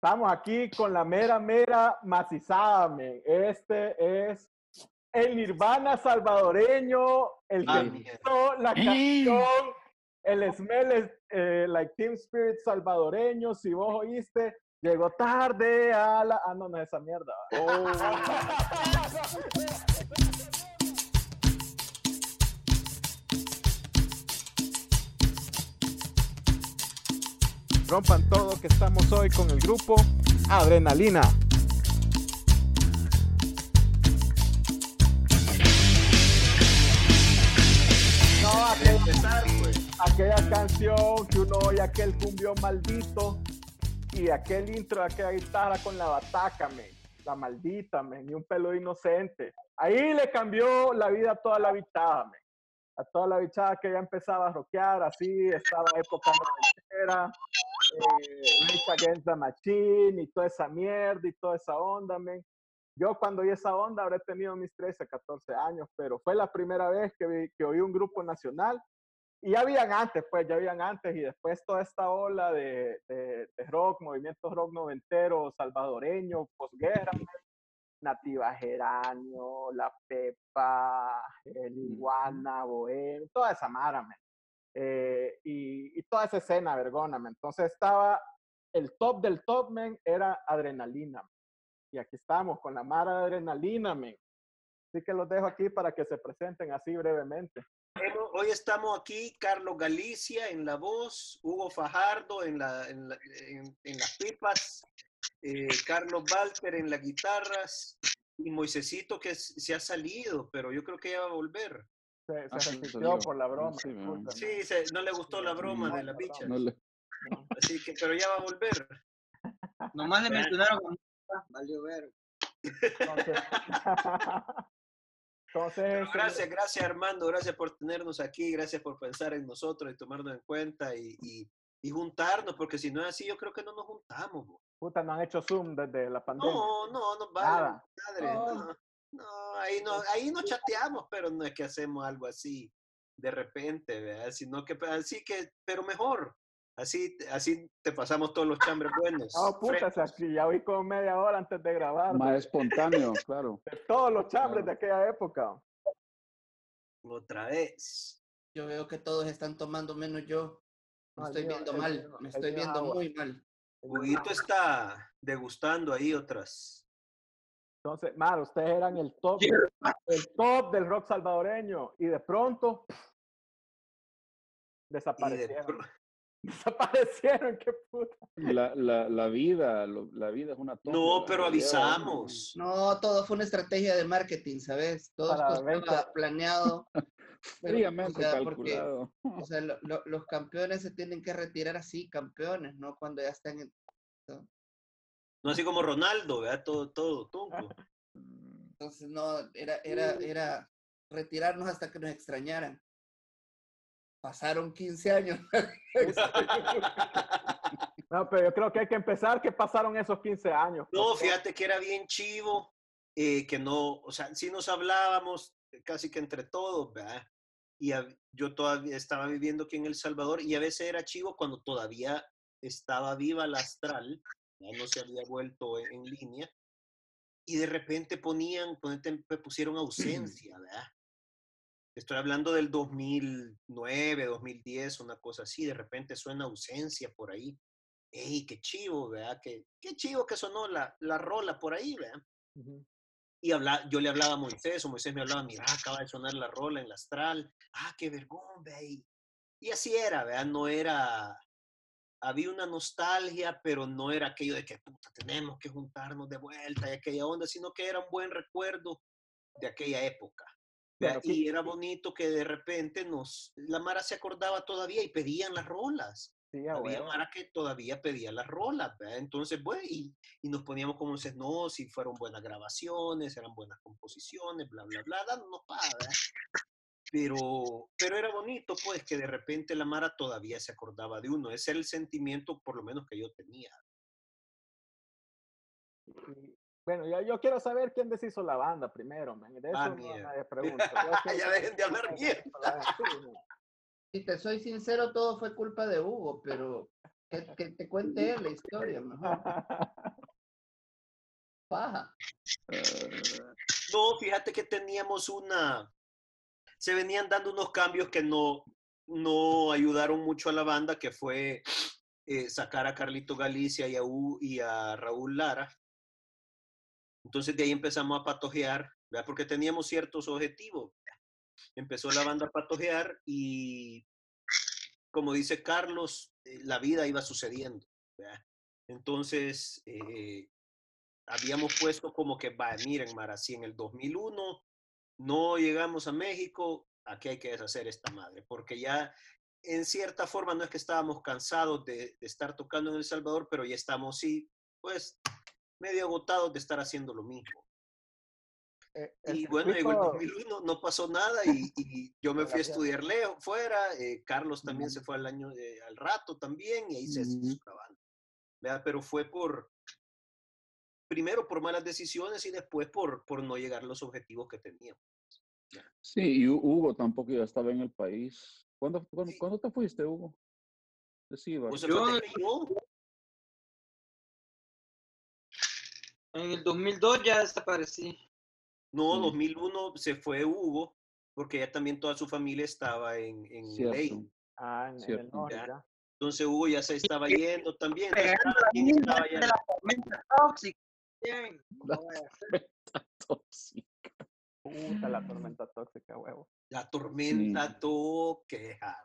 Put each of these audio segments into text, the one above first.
Estamos aquí con la mera, mera macizada, men. Este es el Nirvana salvadoreño, el que Ah, hizo la canción, el Smell eh, Like Team Spirit salvadoreño. Si vos oíste, llegó tarde a la. Ah, no, no es esa mierda. Oh. Rompan todo que estamos hoy con el grupo Adrenalina. No, aquella, pues. aquella canción que uno oye, aquel cumbio maldito y aquel intro, aquella guitarra con la bataca, men, la maldita, men, y un pelo inocente. Ahí le cambió la vida a toda la bichada, men. A toda la bichada que ya empezaba a rockear, así, estaba época noventera, eh, Against the Machine y toda esa mierda y toda esa onda, men. Yo cuando oí esa onda habré tenido mis 13, 14 años, pero fue la primera vez que, vi- que oí un grupo nacional. Y ya habían antes, pues, ya habían antes, y después toda esta ola de, de, de rock, movimiento rock noventero, salvadoreño, posguerra. Nativa Geranio, La Pepa, El Iguana, Bohem, toda esa mara, men. Eh, y, y toda esa escena, vergona, men. Entonces estaba, el top del top, men, era Adrenalina. men. Y aquí estamos con la mara de Adrenalina, men. Así que los dejo aquí para que se presenten así brevemente. Hoy estamos aquí, Carlos Galicia en la voz, Hugo Fajardo en, la, en, la- en- en las pipas, eh, Carlos Walter en las guitarras y Moisecito que se ha salido, pero yo creo que ya va a volver. Se, se Ah, por la broma. Sí, se- no le gustó la broma de No le- así que, pero ya va a volver. Nomás le mencionaron valió ver. Entonces, este, gracias, gracias Armando, gracias por tenernos aquí, gracias por pensar en nosotros y tomarnos en cuenta y, y- y juntarnos, porque si no es así, yo creo que no nos juntamos. bo. Puta, no han hecho Zoom desde la pandemia. No, no, no vale. Nada. madre, No. no, no, ahí no, ahí no chateamos, pero no es que hacemos algo así de repente, ¿verdad? Sino que así que, pero mejor. Así, así te pasamos todos los chambres buenos. No, puta, que ya vi como media hora antes de grabar. Más espontáneo, claro. de todos los chambres de aquella época. Otra vez. Yo veo que todos están tomando menos yo. Me estoy viendo el mal, me el estoy viendo agua. muy mal. Huguito está degustando ahí otras. Entonces, Mar, ustedes eran el top, el top del rock salvadoreño y de pronto de desaparecieron. Desaparecieron, qué puta. La, la, la vida, lo- la vida es una tómbola, No, pero avisamos. No, todo fue una estrategia de marketing, ¿sabes? Todo esto 20. estaba planeado. Fríamente o sea, porque, calculado. o sea, lo- lo- los campeones se tienen que retirar así, campeones, ¿no? Cuando ya están en... No así como Ronaldo, ¿verdad? Todo, todo, tunco. Entonces, no, era, era, era retirarnos hasta que nos extrañaran. Pasaron 15 años. No, pero yo creo que hay que empezar que pasaron esos 15 años. No, fíjate que era bien chivo, eh, que no, o sea, sí nos hablábamos casi que entre todos, ¿verdad? Y a- yo todavía estaba viviendo aquí en El Salvador y a veces era chivo cuando todavía estaba viva la astral, ya no se había vuelto en, en línea, y de repente ponían, pusieron ausencia, ¿verdad? Estoy hablando del 2009, 2010, una cosa así, de repente suena ausencia por ahí. ¡Ey, qué chivo, ¿verdad? Qué, qué chivo que sonó la, la rola por ahí, ¿verdad? Ujú. Y habla, yo le hablaba a Moisés, o Moisés me hablaba, mira, acaba de sonar la rola en la astral, ah, qué vergón, ve. Y así era, ¿verdad? No era, había una nostalgia, pero no era aquello de que, puta, tenemos que juntarnos de vuelta y aquella onda, sino que era un buen recuerdo de aquella época. Claro, que- y era bonito que de repente nos, la Mara se acordaba todavía y pedían las rolas. Sí, a Había. Mara que todavía pedía las rolas, ¿verdad? Entonces, bueno, y, y nos poníamos como dices, no, si fueron buenas grabaciones, eran buenas composiciones, bla, bla, bla, dándonos para. Pero, pero era bonito, pues, que de repente la Mara todavía se acordaba de uno. Ese era el sentimiento, por lo menos, que yo tenía. Bueno, yo, yo quiero saber quién deshizo la banda primero, man. De eso Ah, no mierda. nadie pregunta. Ya dejen de hablar quién Si te soy sincero, todo fue culpa de Hugo, pero que, que te cuente él la historia, mejor. Paja. Eh, No, fíjate que teníamos una. Se venían dando unos cambios que no, no ayudaron mucho a la banda, que fue eh, sacar a Carlito Galicia y a, U- y a Raúl Lara. Entonces de ahí empezamos a patojear, ¿verdad? porque teníamos ciertos objetivos. Empezó la banda a patojear y, como dice Carlos, eh, la vida iba sucediendo. Entonces, eh, habíamos puesto como que, va, miren, Mara, si en el 2001 no llegamos a México, aquí hay que deshacer esta madre, porque ya en cierta forma no es que estábamos cansados de, de estar tocando en El Salvador, pero ya estamos, sí, pues, medio agotados de estar haciendo lo mismo. Eh, Y bueno, llegó el circuito- 2001, no pasó nada y, y yo me fui a estudiar lejos, fuera, eh, Carlos también se fue al año, eh, al rato también y ahí se hizo la banda. ¿verdad? Pero fue por, primero por malas decisiones y después por, por no llegar a los objetivos que teníamos. Sí, y Hu- Hugo tampoco ya estaba en el país. ¿Cuándo, cuándo, Sí. cuándo te fuiste, Hugo? Cibar. Pues yo, En el 2002 ya desaparecí. No, Mm. 2001 se fue Hugo, porque ya también toda su familia estaba en, en ley. Ah, en, en el norte, Ya. Entonces Hugo ya se estaba yendo también. entonces la estaba ya- tormenta tóxica. Bien. La. Tóxica. Puta, la tormenta tóxica, huevo. La tormenta toqueja.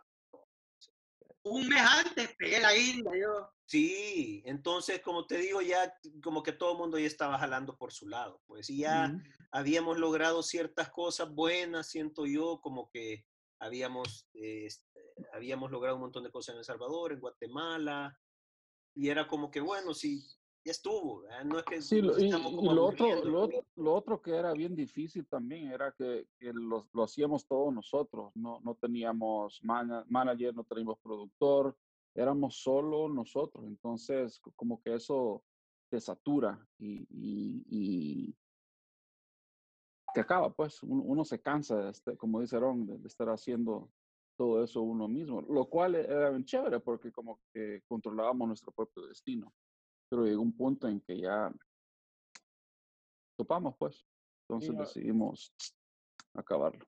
Un mes antes pegué la guinda yo. Sí, entonces como te digo, ya como que todo el mundo ya estaba jalando por su lado, pues y ya habíamos logrado ciertas cosas buenas, siento yo, como que habíamos, eh, habíamos logrado un montón de cosas en El Salvador, en Guatemala, y era como que bueno, sí, ya estuvo, ¿verdad? no es que Sí, lo, y, y lo, otro, lo, lo otro que era bien difícil también era que, que lo, lo hacíamos todos nosotros, no, no teníamos mana- manager, no teníamos productor, éramos solo nosotros, entonces co- como que eso te satura y, y, y te acaba, pues uno, uno se cansa, de este- como dice Ron, de, de estar haciendo todo eso uno mismo, lo cual era bien chévere porque como que controlábamos nuestro propio destino pero llegó un punto en que ya topamos, pues. Entonces no- decidimos acabarlo.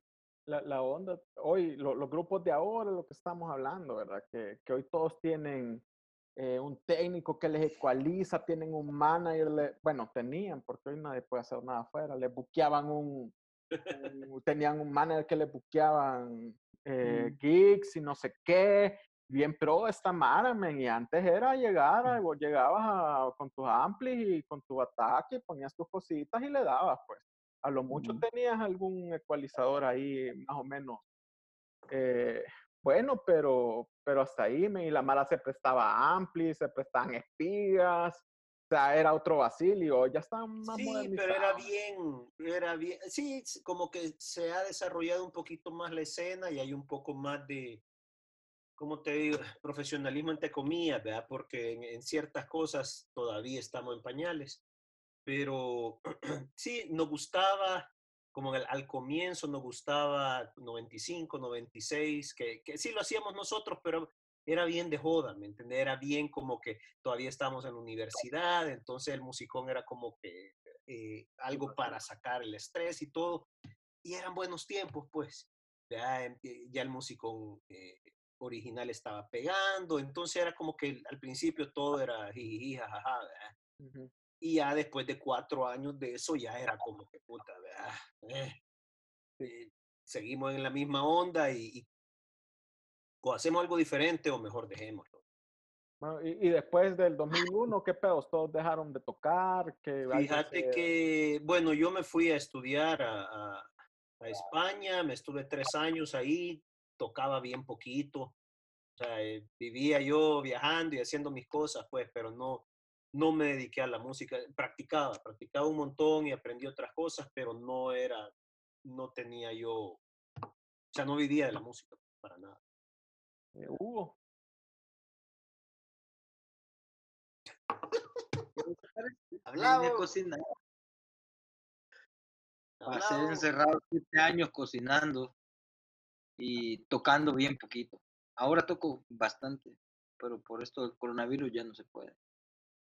La, la onda, hoy, lo- los grupos de ahora, lo que estamos hablando, ¿verdad? Que, que hoy todos tienen eh, un técnico que les ecualiza, tienen un manager, le- bueno, tenían, porque hoy nadie puede hacer nada afuera, les buqueaban un, un- tenían un manager que les buqueaban eh, Mm. gigs y no sé qué, bien pro esta mara, men, y antes era llegar, a- vos llegabas a- con tus amplis y con tu ataque, ponías tus cositas y le dabas, pues. A lo mucho Ujú. tenías algún ecualizador ahí, más o menos. eh, bueno, pero, pero hasta ahí, men, y la mara se prestaba a amplis, se prestaban espigas, o sea, era otro Basilio, ya están más Sí, pero era bien, era bien, sí, como que se ha desarrollado un poquito más la escena y hay un poco más de, ¿cómo te digo? Profesionalismo entre comillas, ¿verdad? Porque en, en ciertas cosas todavía estamos en pañales, pero sí, nos gustaba, como al, al comienzo nos gustaba 95, 96, que, que sí lo hacíamos nosotros, pero era bien de joda, ¿me entiendes? Era bien como que todavía estábamos en la universidad, entonces el musicón era como que eh, algo para sacar el estrés y todo. Y eran buenos tiempos, pues. Ya, em- eh, ya el musicón eh, original estaba pegando, entonces era como que al principio todo era. Ujú. Y ya después de cuatro años de eso ya era como que puta, ¿verdad? Eh, eh, seguimos en la misma onda y, y o hacemos algo diferente o mejor dejémoslo. Bueno, y, y después del 2001, ¿qué pedos? ¿Todos dejaron de tocar? que Fíjate que, bueno, yo me fui a estudiar a, a- a España, me estuve tres años ahí, tocaba bien poquito, o sea, eh, vivía yo viajando y haciendo mis cosas, pues, pero no, no me dediqué a la música, practicaba, practicaba un montón y aprendí otras cosas, pero no era, no tenía yo, o sea, no vivía de la música para nada. eh, Hugo. Hablaba, cocinar. Pasé hablaba. encerrado siete años cocinando y tocando bien poquito. Ahora toco bastante, pero por esto del coronavirus ya no se puede.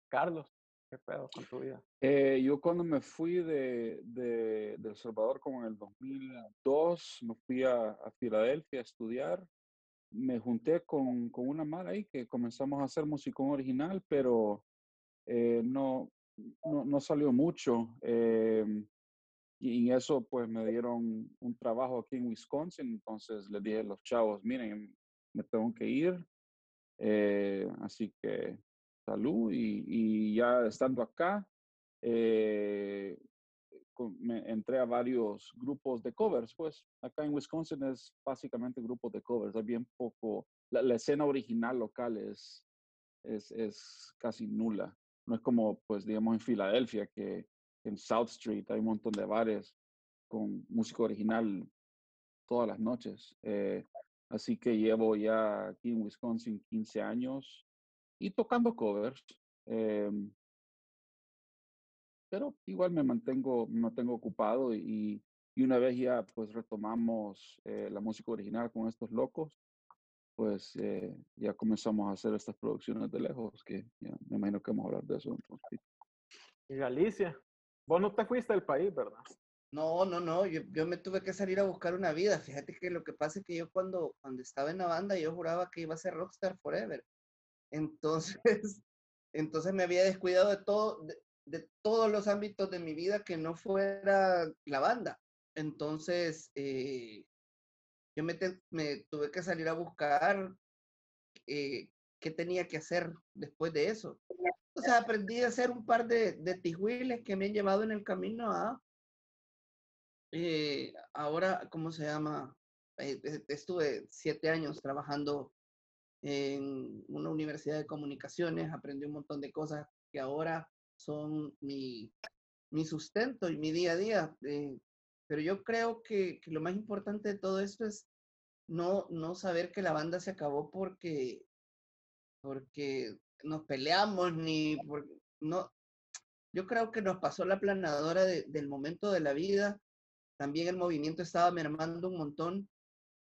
Carlos, ¿qué pedo con tu vida? Eh, yo cuando me fui de, de, de El Salvador, como en el 2002, me fui a, a Filadelfia a estudiar. Me junté con, con una mala ahí que comenzamos a hacer música original, pero eh, no, no, no salió mucho. eh, y en eso pues me dieron un trabajo aquí en Wisconsin, entonces les dije a los chavos, miren, me tengo que ir, eh, así que salud y, y ya estando acá, eh, con- me entré a varios grupos de covers, pues acá en Wisconsin es básicamente grupos de covers, hay bien poco, la, la escena original local es, es, es casi nula, no es como pues digamos en Filadelfia que en South Street hay un montón de bares con música original todas las noches. eh, así que llevo ya aquí en Wisconsin 15 años y tocando covers. em, pero igual me mantengo, me mantengo ocupado y, y una vez ya pues retomamos eh, la música original con estos locos, pues eh, ya comenzamos a hacer estas producciones de lejos, que ya me imagino que vamos a hablar de eso. Y Galicia. Vos no te fuiste del país, ¿verdad? No, no, no, yo, yo me tuve que salir a buscar una vida. Fíjate que lo que pasa es que yo cuando, cuando estaba en la banda, yo juraba que iba a ser rockstar forever. Entonces, entonces me había descuidado de todo, de, todos los ámbitos de mi vida que no fuera la banda. Entonces, eh, yo me tuve que salir a buscar eh, qué tenía que hacer después de eso. O sea, aprendí a hacer un par de, de tijuiles que me han llevado en el camino a, eh, ahora, ¿cómo se llama? Eh, eh, estuve siete años trabajando en una universidad de comunicaciones, aprendí un montón de cosas que ahora son mi, mi sustento y mi día a día. eh, pero yo creo que, que lo más importante de todo esto es no, no saber que la banda se acabó porque, porque nos peleamos ni por, no. Yo creo que nos pasó la planadora de- del momento de la vida. También el movimiento estaba mermando un montón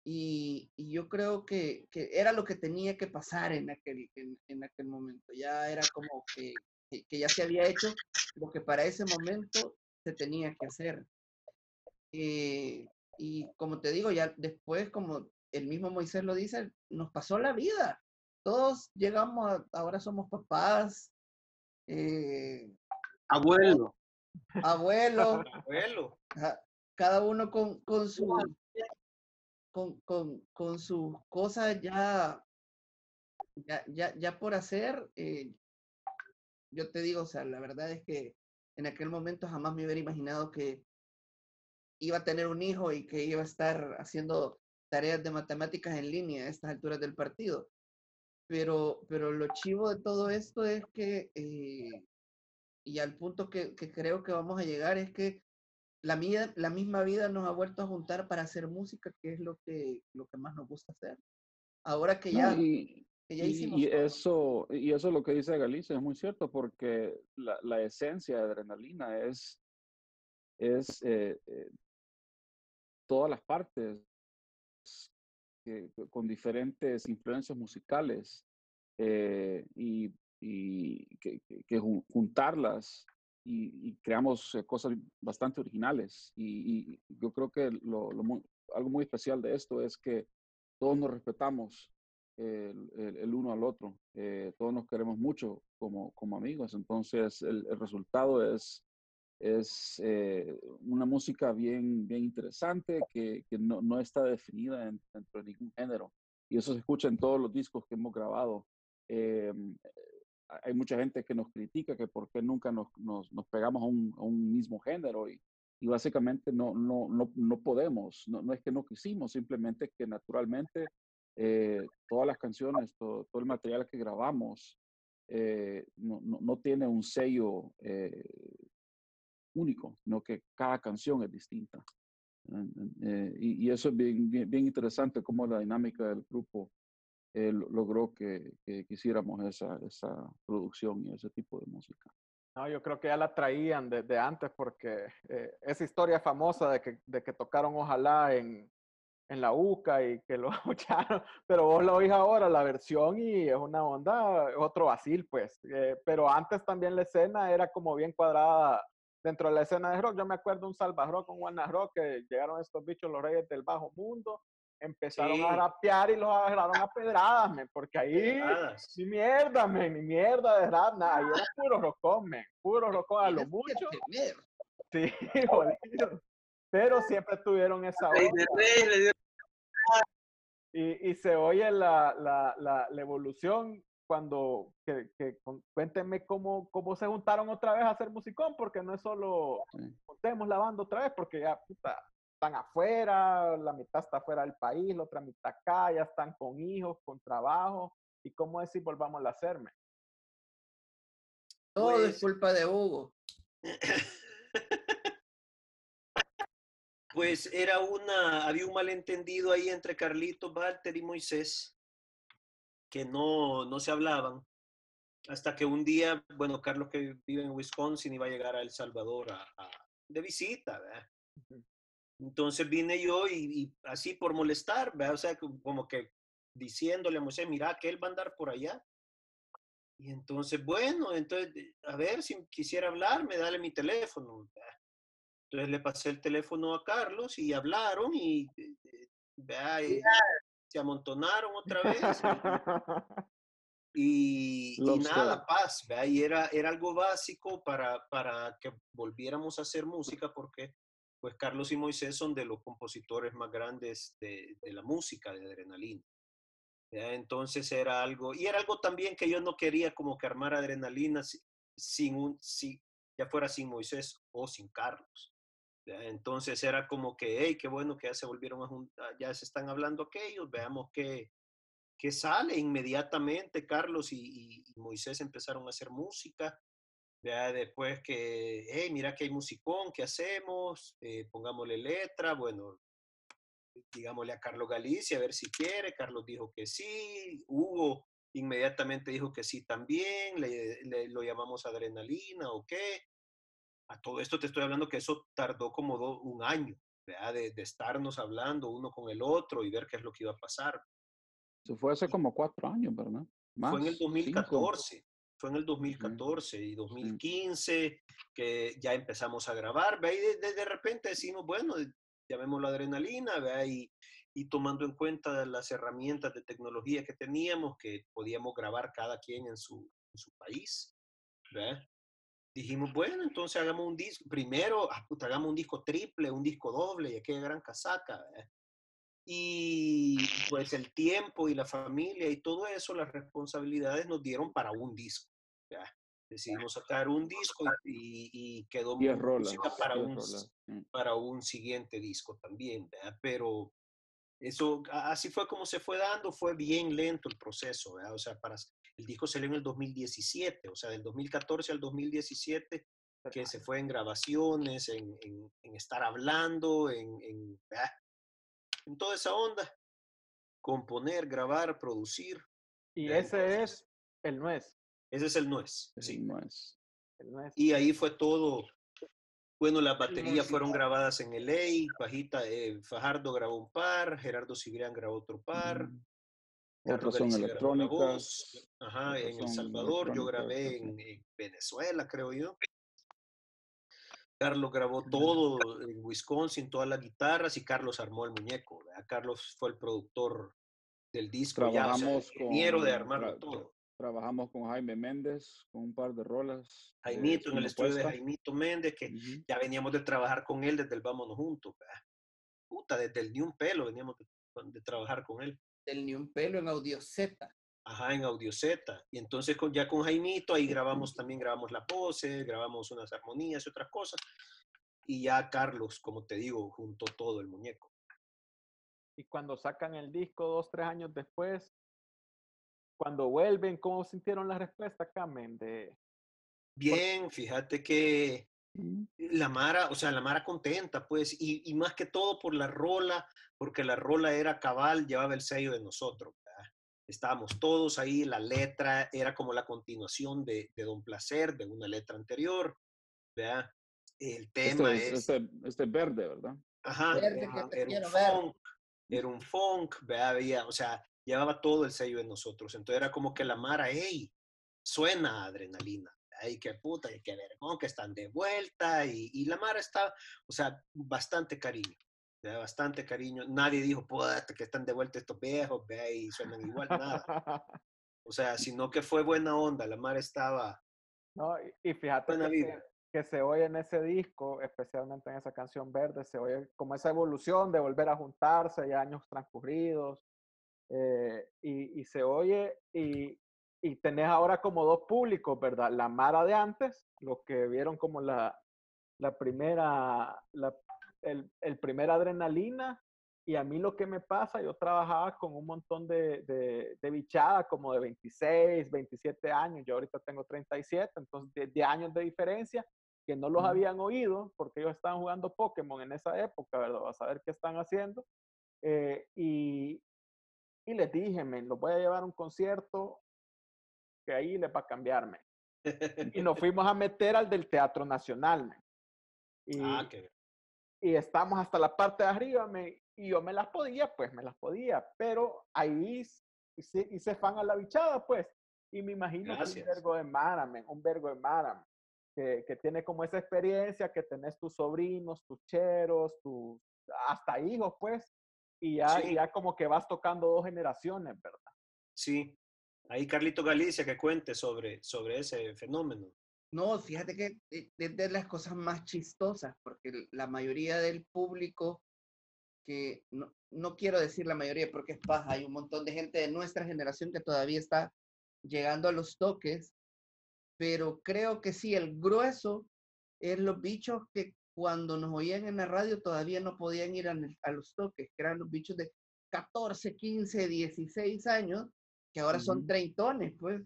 y, y yo creo que, que era lo que tenía que pasar en aquel, en, en aquel momento. Ya era como que, que, que ya se había hecho lo que para ese momento se tenía que hacer. Eh, y como te digo, ya después, como el mismo Moisés lo dice, nos pasó la vida. Todos llegamos, a- ahora somos papás, eh, Abuelo, abuelos, Abuelo. Ajá, cada uno con, con su con, con, con sus cosas ya, ya, ya, ya por hacer. eh, yo te digo, o sea, la verdad es que en aquel momento jamás me hubiera imaginado que iba a tener un hijo y que iba a estar haciendo tareas de matemáticas en línea a estas alturas del partido. Pero, pero lo chivo de todo esto es que, eh, y al punto que, que creo que vamos a llegar, es que la, vida, la misma vida nos ha vuelto a juntar para hacer música, que es lo que, lo que más nos gusta hacer. Ahora que No, ya, y, que ya hicimos y eso, y eso lo que dice Galicia es muy cierto porque la, la esencia de adrenalina es, es eh, eh, todas las partes con diferentes influencias musicales eh, y, y que, que- que jun- juntarlas y, y creamos eh, cosas bastante originales. Y, y yo creo que lo, lo muy- algo muy especial de esto es que todos nos respetamos el, el- el uno al otro. eh, todos nos queremos mucho como, como amigos. Entonces, el, el resultado es, es eh, una música bien, bien interesante que, que no, no está definida en- dentro de ningún género. Y eso se escucha en todos los discos que hemos grabado. Eh, hay mucha gente que nos critica que por qué nunca nos, nos, pegamos a un, a un mismo género y, y básicamente no, no, no, no podemos, no, no es que no quisimos, simplemente que naturalmente eh, todas las canciones, todo, el material que grabamos no, no, tiene un sello único, sino que cada canción es distinta. Eh, y, y, eso es bien, bien, bien, interesante cómo la dinámica del grupo eh, logró que, que, hiciéramos esa, esa producción y ese tipo de música. No, yo creo que ya la traían desde de antes porque eh, esa historia famosa de que, de que tocaron Ojalá en, en la UCA y que lo escucharon, pero vos lo oís ahora, la versión, y es una onda, otro vacil, pues. Eh, pero antes también la escena era como bien cuadrada dentro de la escena de rock. Yo me acuerdo un Salvador con Juana Rock que llegaron estos bichos, los reyes del bajo mundo, empezaron Sí. a rapear y los agarraron a pedradas, men, porque ahí ni mierda, men, ni mierda de rap, nada, ahí era puro rocón, men, puro rocón a lo mucho, sí. Pero siempre tuvieron esa onda. Y, y se oye la, la, la, la evolución cuando, que, que con- cuéntenme cómo, cómo se juntaron otra vez a hacer musicón, porque no es solo Sí. juntemos la banda otra vez, porque ya puta, están afuera, la mitad está fuera del país, la otra mitad acá, ya están con hijos, con trabajo, y cómo decir volvamos a hacerme. Todo es Pues- culpa de Hugo. Pues era una, había un malentendido ahí entre Carlitos, Walter y Moisés, que no, no se hablaban, hasta que un día, bueno, Carlos que vive en Wisconsin iba a llegar a El Salvador a- a- de visita, ¿verdad? Entonces vine yo y, y así por molestar, ¿verdad? O sea, como que diciéndole a Moisés, mira, que él va a andar por allá. Y entonces, bueno, entonces, a ver si quisiera hablarme, dale mi teléfono. ¿verdad? Entonces le pasé el teléfono a Carlos y hablaron y, eh, eh, vea, y se amontonaron otra vez. Y, nada, paz, vea, y era, era algo básico para, para que volviéramos a hacer música porque pues Carlos y Moisés son de los compositores más grandes de, de la música de adrenalina. ¿ya? Entonces era algo, y era algo también que yo no quería como que armar adrenalina si- sin un, si, ya fuera sin Moisés o sin Carlos. Entonces era como que, hey, qué bueno que ya se volvieron a juntar, ya se están hablando aquellos, veamos qué, qué sale inmediatamente. Carlos y Moisés empezaron a hacer música. Ya después que, hey, mira que hay musicón, ¿qué hacemos? Eh, pongámosle letra, bueno, digámosle a Carlos Galicia a ver si quiere. Carlos dijo que sí. Hugo inmediatamente dijo que sí también. Le, le- lo llamamos adrenalina o qué. A todo esto te estoy hablando que eso tardó como do- un año, ¿verdad? De, de estarnos hablando uno con el otro y ver qué es lo que iba a pasar. Se fue hace como cuatro años, ¿verdad? Más, Fue en el cinco. 2014. Fue en el 2014 y 2015 que ya empezamos a grabar. ¿ve? Y de, de- repente decimos, bueno, llamémoslo adrenalina, ¿ve? Y, y tomando en cuenta las herramientas de tecnología que teníamos, que podíamos grabar cada quien en su, en su país. ¿ve? Dijimos, bueno, entonces hagamos un disco. Primero, ah, puta, hagamos un disco triple, un disco doble, y aquella gran casaca. ¿ve? Y pues el tiempo y la familia y todo eso, las responsabilidades nos dieron para un disco. ¿ya? Decidimos sacar un disco y, y- quedó música para un, sí. para un siguiente disco también, ¿verdad? Pero eso, así fue como se fue dando, fue bien lento el proceso, ¿verdad? O sea, para, el disco salió en el 2017, o sea, del 2014 al 2017, que se fue en grabaciones, en, en- en estar hablando, en, en, ¿verdad? en toda esa onda. Componer, grabar, producir. Y ese es el nuez, Ese es el nuez, sí. el nuez. Y ahí fue todo. Bueno, las baterías fueron grabadas en LA, Pajita, eh, Fajardo grabó un par, Gerardo Cibrián grabó otro par, Ujú. Otras son electrónicas. ajá, en El Salvador, yo grabé en, en Venezuela, creo yo. Carlos grabó todo en Wisconsin, todas las guitarras y Carlos armó el muñeco. ¿verdad? Carlos fue el productor del disco, ya, o sea, Trabajamos ingeniero de con- armarlo tra- todo. Trabajamos con Jaime Méndez con un par de rolas. de Jaimito, en el estudio de. Jaimito Méndez, que ya veníamos de trabajar con él desde el Vámonos Juntos. ¿verdad? Puta, desde el Ni Un Pelo veníamos de, de trabajar con él. Del ni un pelo en audio Z. Ajá, en Audio Z. Y entonces con, ya con Jaimito ahí grabamos también, grabamos la pose, grabamos unas armonías y otras cosas. Y ya Carlos, como te digo, juntó todo el muñeco. Y cuando sacan el disco dos, tres años después, cuando vuelven, ¿cómo sintieron la respuesta, Carmen? De, Bien, fíjate que. La Mara, o sea, la Mara contenta, pues, y, y más que todo por la rola, porque la rola era cabal, llevaba el sello de nosotros. ¿verdad? Estábamos todos ahí, la letra era como la continuación de, de Don Placer, de una letra anterior, ¿verdad? El tema Este, es, es, este, este verde, ¿verdad? ajá, Verde que era un funk, era un funk, ¿vea? Había, o sea, llevaba todo el sello de nosotros. Entonces era como que la Mara, hey, suena adrenalina. Ay, qué puta, y qué vergón, que están de vuelta. Y, y la Mara está, o sea, bastante cariño. ¿vea? Bastante cariño. Nadie dijo, puta, que están de vuelta estos viejos, vea, y suenan igual, nada. O sea, sino que fue buena onda. La Mara estaba No, y, y fíjate buena que, vida. que se oye en ese disco, especialmente en esa canción verde, se oye como esa evolución de volver a juntarse, ya años transcurridos, eh, y, y se oye, y, y tenés ahora como dos públicos, ¿verdad? La Mara de antes, los que vieron como la, la primera, la, el, el primer adrenalina, y a mí lo que me pasa, yo trabajaba con un montón de, de, de bichada, como de 26, 27 años, yo ahorita tengo 37, entonces 10, 10 años de diferencia, que no los habían oído, porque ellos estaban jugando Pokémon en esa época, ¿verdad? A saber qué están haciendo. eh, y, y les dije, men, los voy a llevar a un concierto que ahí les va a cambiarme. Y nos fuimos a meter al del Teatro Nacional, men. Y, Ah, qué y estamos hasta la parte de arriba, me, y yo me las podía, pues me las podía, pero ahí hice, hice fan a la bichada, pues, y me imagino que un vergo de Mara, un vergo de Mara, que, que tiene como esa experiencia, que tenés tus sobrinos, tus cheros, tus, hasta hijos, pues, y ya, Sí. ya como que vas tocando dos generaciones, ¿verdad? Sí. Ahí Carlito Galicia que cuente sobre, sobre ese fenómeno. No, fíjate que e- es de las cosas más chistosas, porque la mayoría del público, que no, no quiero decir la mayoría porque es paja, hay un montón de gente de nuestra generación que todavía está llegando a los toques, pero creo que sí, el grueso es los bichos que cuando nos oían en la radio todavía no podían ir a, a los toques, que eran los bichos de 14, 15, 16 años, que ahora son treintones, pues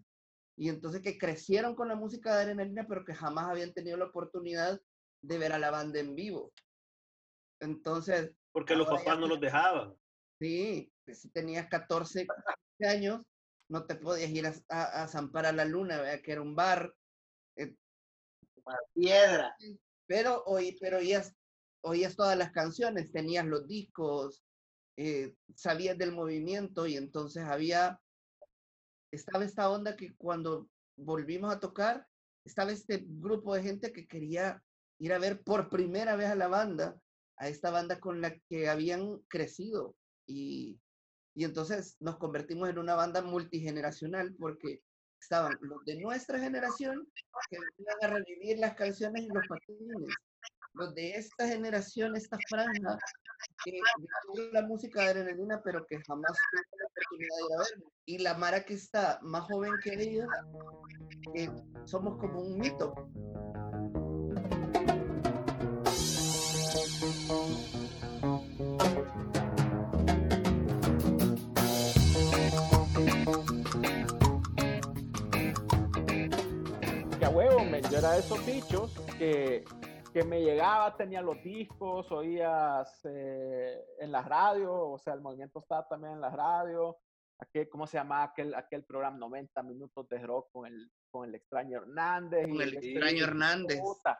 y entonces que crecieron con la música de Adrenalina, pero que jamás habían tenido la oportunidad de ver a la banda en vivo. Entonces, Porque los papás no los dejaban. sí, que si tenías 14 15 años, no te podías ir a, a, a Zampar a la Luna, ¿verdad? que era un bar, Piedra. pero, oí, pero oías, oías todas las canciones, tenías los discos, eh, sabías del movimiento y entonces había, estaba esta onda que cuando volvimos a tocar, estaba este grupo de gente que quería ir a ver por primera vez a la banda, a esta banda con la que habían crecido y, y entonces nos convertimos en una banda multigeneracional porque estaban los de nuestra generación que venían a revivir las canciones y los patines. Los de esta generación, esta franja, que la música de Adrenalina, pero que jamás tuvo la oportunidad de ir verlo. Y la Mara que está más joven que que somos como un mito. que a huevo, men, yo de esos bichos que, que me llegaba, tenía los discos, oías eh, en la radio, o sea, el movimiento estaba también en la radio. Aquel, ¿Cómo se llamaba aquel, aquel programa 90 minutos de rock con el, con el extraño Hernández? Con el este extraño bicho, Hernández. puta.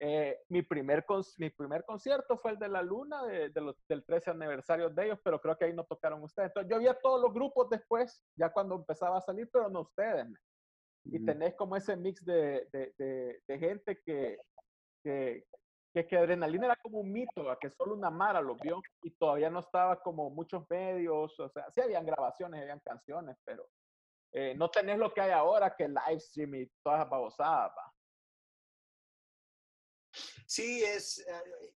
Eh, mi, primer con- mi primer concierto fue el de La Luna, de, de los, del 13 aniversario de ellos, pero creo que ahí no tocaron ustedes. Entonces, yo vi a todos los grupos después, ya cuando empezaba a salir, pero no ustedes. y tenés como ese mix de, de, de, de gente que, que, que, que Adrenalina era como un mito, que solo una Mara lo vio y todavía no estaba como muchos medios, o sea, sí habían grabaciones, habían canciones, pero eh, no tenés lo que hay ahora, que live stream y todas esas babosadas, va. Sí, es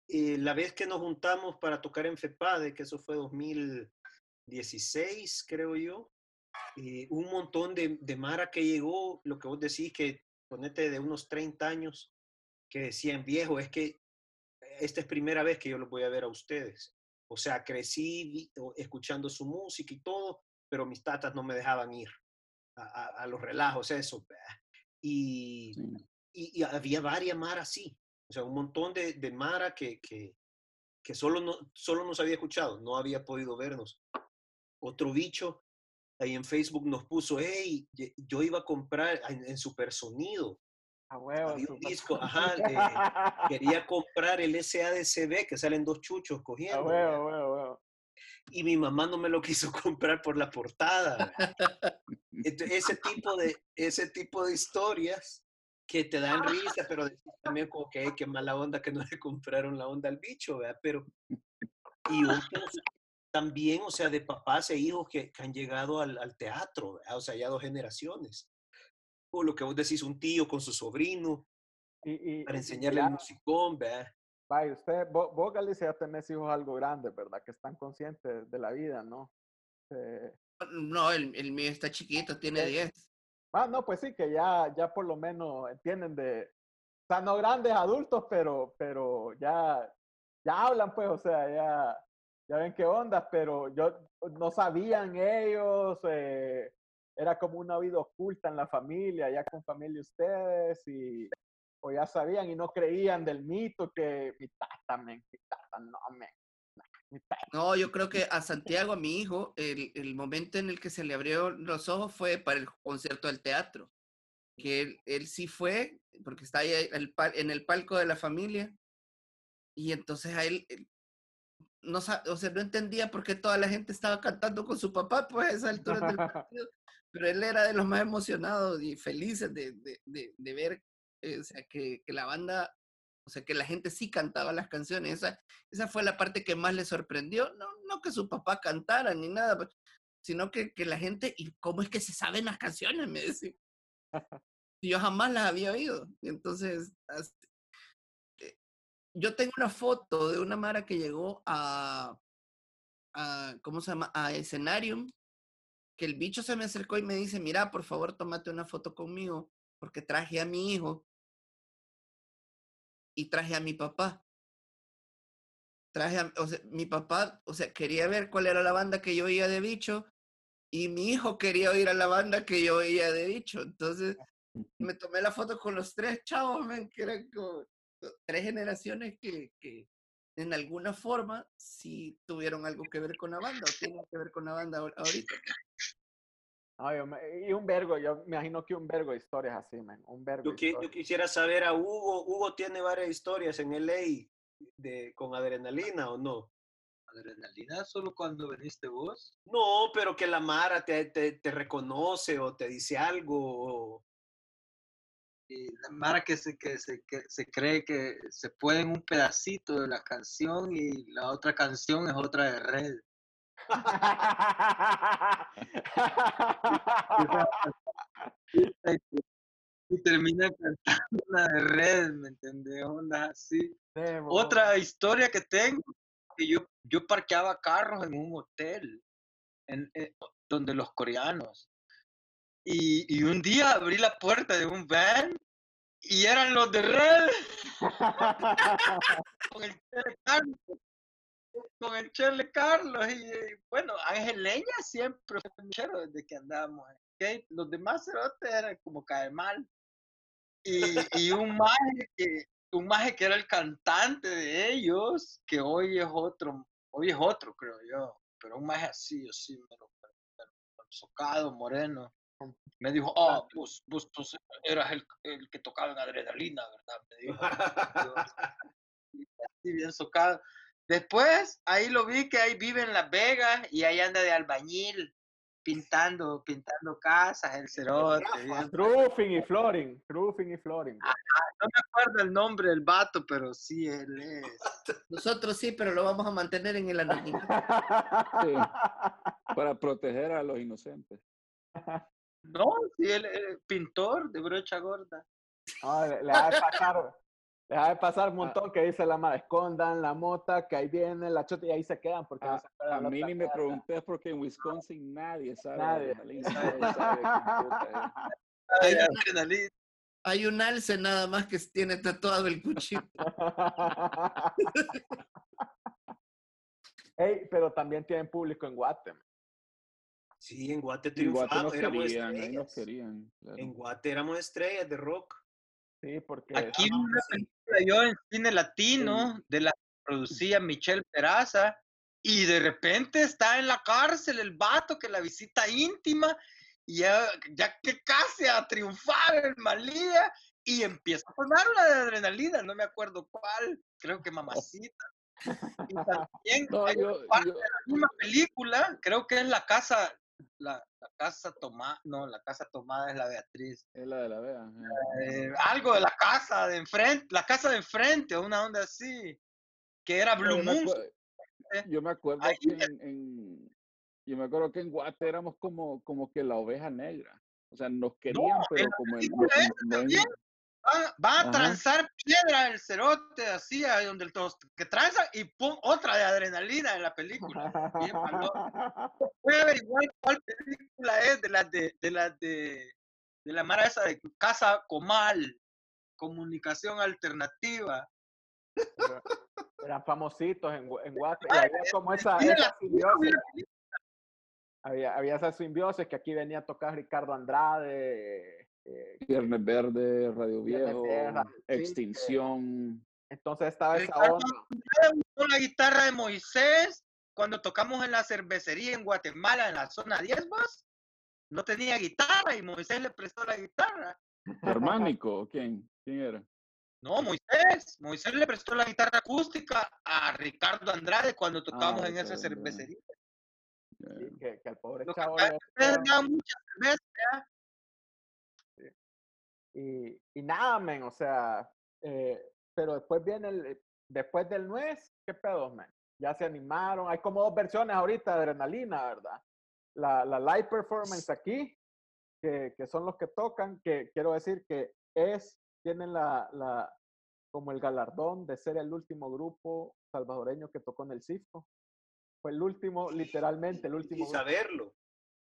eh, la vez que nos juntamos para tocar en FEPADE, que eso fue 2016, creo yo. eh, un montón de, de Mara que llegó, lo que vos decís, que ponete de unos 30 años, que decían, viejo, es que esta es primera vez que yo los voy a ver a ustedes. O sea, crecí escuchando su música y todo, pero mis tatas no me dejaban ir a, a- a los relajos, eso. Y, Sí. y, y había varias Mara así. O sea, un montón de, de Mara que, que, que solo, no, solo nos había escuchado, no había podido vernos. Otro bicho ahí en Facebook nos puso, hey, yo iba a comprar en, en Supersonido, A huevo. había un disco, ajá, eh, quería comprar el SADCB, que salen dos chuchos A cogiendo. huevo, a huevo, a huevo. y mi mamá no me lo quiso comprar por la portada. ¿verdad? Ent- ese tipo de ese tipo de historias que te dan risa, pero también como que "Ay, qué mala onda que no le compraron la onda al bicho, ¿verdad? Pero y otros también, o sea, de papás e hijos que, que han llegado al, al teatro, ¿verdad? o sea, ya dos generaciones. O lo que vos decís, un tío con su sobrino Y, y- para enseñarle el musicón, ¿verdad? vaya, usted, vos, vos, Galicia, ya tenés hijos algo grandes, ¿verdad? Que están conscientes de la vida, ¿no? Eh, No, el, el mío está chiquito, tiene Eh, 10. Ah, no, pues sí, que ya, ya por lo menos entienden de, o sea, no grandes adultos, pero, pero ya, ya hablan, pues, o sea, ya, ya ven qué onda, pero yo no sabían ellos, eh, era como una vida oculta en la familia, ya con familia ustedes, y, o ya sabían y no creían del mito que mi tata, men, mi tata, no, men, mi tata. No, yo creo que a Santiago, a mi hijo, el, el momento en el que se le abrió los ojos fue para el concierto del teatro. Que él, él sí fue, porque está ahí el en el palco de la familia. Y entonces a él, él no, o sea, no entendía por qué toda la gente estaba cantando con su papá, pues a esa altura del partido. Pero él era de los más emocionados y felices de, de- de- de ver, eh, o sea, que, que la banda, o sea, que la gente sí cantaba las canciones. Esa, esa fue la parte que más le sorprendió. No, no que su papá cantara ni nada, pues, sino que, que la gente, ¿y cómo es que se saben las canciones? Me decía. Yo jamás las había oído. Entonces, as- eh, yo tengo una foto de una Mara que llegó a, a, ¿cómo se llama? A Escenarium, que el bicho se me acercó y me dice, mira, por favor, tómate una foto conmigo, porque traje a mi hijo y traje a mi papá. Traje a, o sea, mi papá, o sea, quería ver cuál era la banda que yo oía de bicho y mi hijo quería oír a la banda que yo oía de bicho. Entonces, me tomé la foto con los tres chavos, men, que eran como tres generaciones que, que en alguna forma sí tuvieron algo que ver con la banda o tienen que ver con la banda ahor- ahorita. Yo me- y un vergo, yo me imagino que un vergo de historias así, man, un vergo Yo, qui- yo quisiera saber a Hugo. Hugo tiene varias historias en LA de, con adrenalina o no. Adrenalina solo cuando veniste vos. No, pero que la Mara te, te, te reconoce o te dice algo. o- Y la Mara que se, que, se, que se cree que se puede en un pedacito de la canción y la otra canción es otra de red. Y termina cantando una de red, ¿me entendés? Así. Mo- Otra historia que tengo, que yo, yo parqueaba carros en un hotel, en, eh, donde los coreanos. Y, y un día abrí la puerta de un van y eran los de Red con el Chele Carlos. Con el Chele Carlos. Y, eh, bueno, Angeleña siempre fue muchero desde que andábamos en skate. Los demás cerotes eran como cae mal. Y, y un maje que, un maje que era el cantante de ellos, que hoy es otro, hoy es otro, creo yo, pero un maje así, así, mero, mero, mero, socado, moreno. Me dijo, oh, vos, vos, vos eras el, el que tocaba en adrenalina, ¿verdad? Me dijo. Así bien socado. Después, ahí lo vi que ahí vive en Las Vegas y ahí anda de albañil, pintando, pintando casas, el cerote. Roofing y flooring, roofing y flooring. no me acuerdo el nombre del vato, pero sí, él es. Nosotros sí, pero lo vamos a mantener en el anonimato. Sí, para proteger a los inocentes. No, sí, él es pintor de brocha gorda. No, le, le ha de pasar, le ha de pasar un montón que dice la madre, escondan la mota, que ahí viene la chota y ahí se quedan porque no A, se a la mí ni me pregunté porque en Wisconsin nadie sabe. de Nadie. sabe puta. Hay, Ay, un- adrenalina. hay un alce nada más que tiene tatuado el cuchillo. Ey, pero también tienen público en Guatemala. Sí, en Guate En Guate triunfamos, nos éramos querían, ahí nos estrellas. querían. claro. En Guate éramos estrellas de rock. Sí, porque Aquí ah, una sí. película yo en cine latino de la que producía Michelle Peraza y de repente está en la cárcel el vato que la visita íntima y ya, ya que casi a triunfar el Malía y empieza a poner una de adrenalina, no me acuerdo cuál, creo que mamacita. Y también No, hay yo, parte yo- de la misma película, creo que es la casa, la, la casa tomada, no, la casa tomada es la Beatriz. es la de la. Eh, algo de la casa de enfrente, la casa de enfrente, una onda así, que era Blue Yo me, Moon. acue- yo me acuerdo Ahí que en, en- yo me acuerdo que en Guate éramos como, como que la oveja negra. O sea, nos querían, pero como en, no- no. Va, va a Ajá. transar piedra el cerote, así, ahí donde el tos, que tranza y pum, otra de adrenalina en la película. Bien. Voy a averiguar cuál película es de las de, de las de, de la mara esa de Casa Comal, comunicación alternativa. Eran famositos en, en Guate. Y Ah, había como esa, la- simbiosis. Había, había esa simbiosis que aquí venía a tocar Ricardo Andrade. Eh, Viernes Verde, Radio Viernes Viejo, Chique. Extinción. entonces estaba esa onda. La guitarra de Moisés, cuando tocamos en la cervecería en Guatemala, en la zona 10, vos, no tenía guitarra y Moisés le prestó la guitarra. Germánico, ¿o ¿quién? ¿Quién era? No, Moisés. Moisés le prestó la guitarra acústica a Ricardo Andrade cuando tocábamos en esa cervecería. Sí, que, que el pobre Lo chavo le- que mucha cerveza, y, y nada, men, o sea, eh, pero después viene el, después del nuez, ¿qué pedos, men? Ya se animaron, hay como dos versiones ahorita de adrenalina, ¿verdad? La, la live performance aquí, que, que son los que tocan, que quiero decir que es, tienen la, la, como el galardón de ser el último grupo salvadoreño que tocó en el CIFCO. Fue el último, literalmente, el último grupo, saberlo,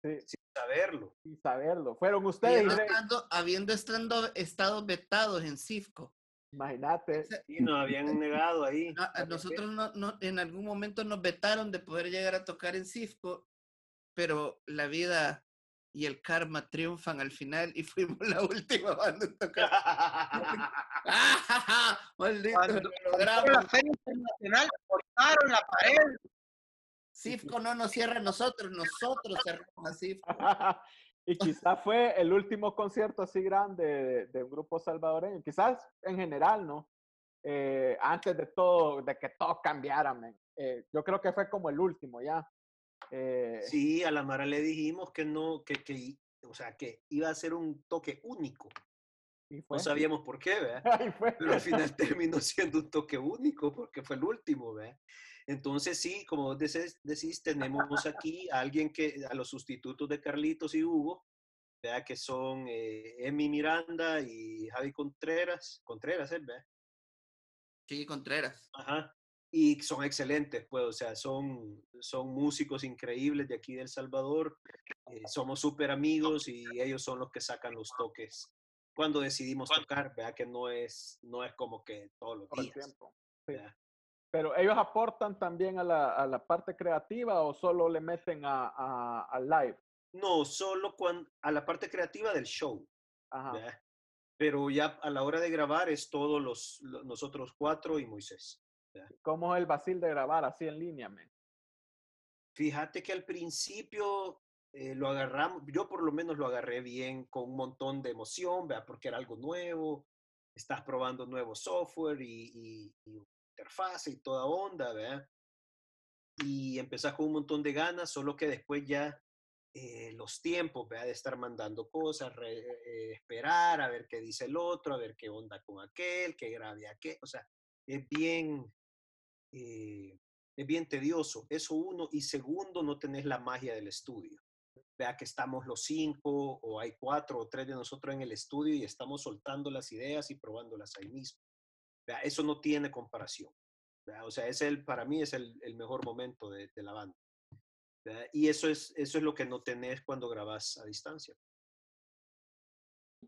sí, sin saberlo. sin saberlo. Fueron ustedes, Habiendo y Rey. estado, habiendo estando, estado vetados en CIFCO. imagínate. Sí, nos habían negado ahí. A- a nosotros no, no- en algún momento nos vetaron de poder llegar a tocar en CIFCO, pero la vida y el karma triunfan al final y fuimos la última banda en tocar. ¡Ah, Maldito, lo logramos. la Feria Internacional cortaron la pared. CIFCO no nos cierra a nosotros, nosotros cerramos a CIFCO. y quizás fue el último concierto así grande de, de un grupo salvadoreño, quizás en general, ¿no? Eh, antes de todo, de que todo cambiara. Eh, yo creo que fue como el último ya. Eh, Sí, a la Mara le dijimos que no, que, que, o sea, que iba a ser un toque único. Y fue. No sabíamos por qué, ¿verdad? Pero al final terminó siendo un toque único porque fue el último, ¿verdad? Entonces sí, como vos decís, decís, tenemos aquí a alguien que, a los sustitutos de Carlitos y Hugo, ¿verdad? Que son eh, Emi Miranda y Javi Contreras, Contreras, ¿eh? ¿verdad? Sí, Contreras. Ajá. Y son excelentes, pues, o sea, son, son músicos increíbles de aquí de El Salvador. eh, somos súper amigos y ellos son los que sacan los toques cuando decidimos tocar, ¿verdad? Que no es, no es como que todos los todo el días. tiempo. Sí. ¿verdad? Pero ellos aportan también a la, a la parte creativa o solo le meten a, a- al live. No, solo cuando, a la parte creativa del show, Ajá. ¿verdad? Pero ya a la hora de grabar es todos los, lo- nosotros cuatro y Moisés. ¿Cómo es el vacil de grabar así en línea, men? Fíjate que al principio eh, lo agarramos, yo por lo menos lo agarré bien, con un montón de emoción, ¿verdad? Porque era algo nuevo, estás probando nuevo software y, y- y interfase y toda onda, ¿verdad? Y empezás con un montón de ganas, solo que después ya eh, los tiempos, ¿verdad? De estar mandando cosas, re- eh, esperar a ver qué dice el otro, a ver qué onda con aquel, qué grave aquel, o sea, es bien, eh, es bien tedioso. Eso uno. Y segundo, no tenés la magia del estudio. Vea que estamos los cinco o hay cuatro o tres de nosotros en el estudio y estamos soltando las ideas y probándolas ahí mismo. Vea, eso no tiene comparación. ¿verdad? O sea, es el, para mí es el, el mejor momento de, de la banda. Y eso es, eso es lo que no tenés cuando grabás a distancia.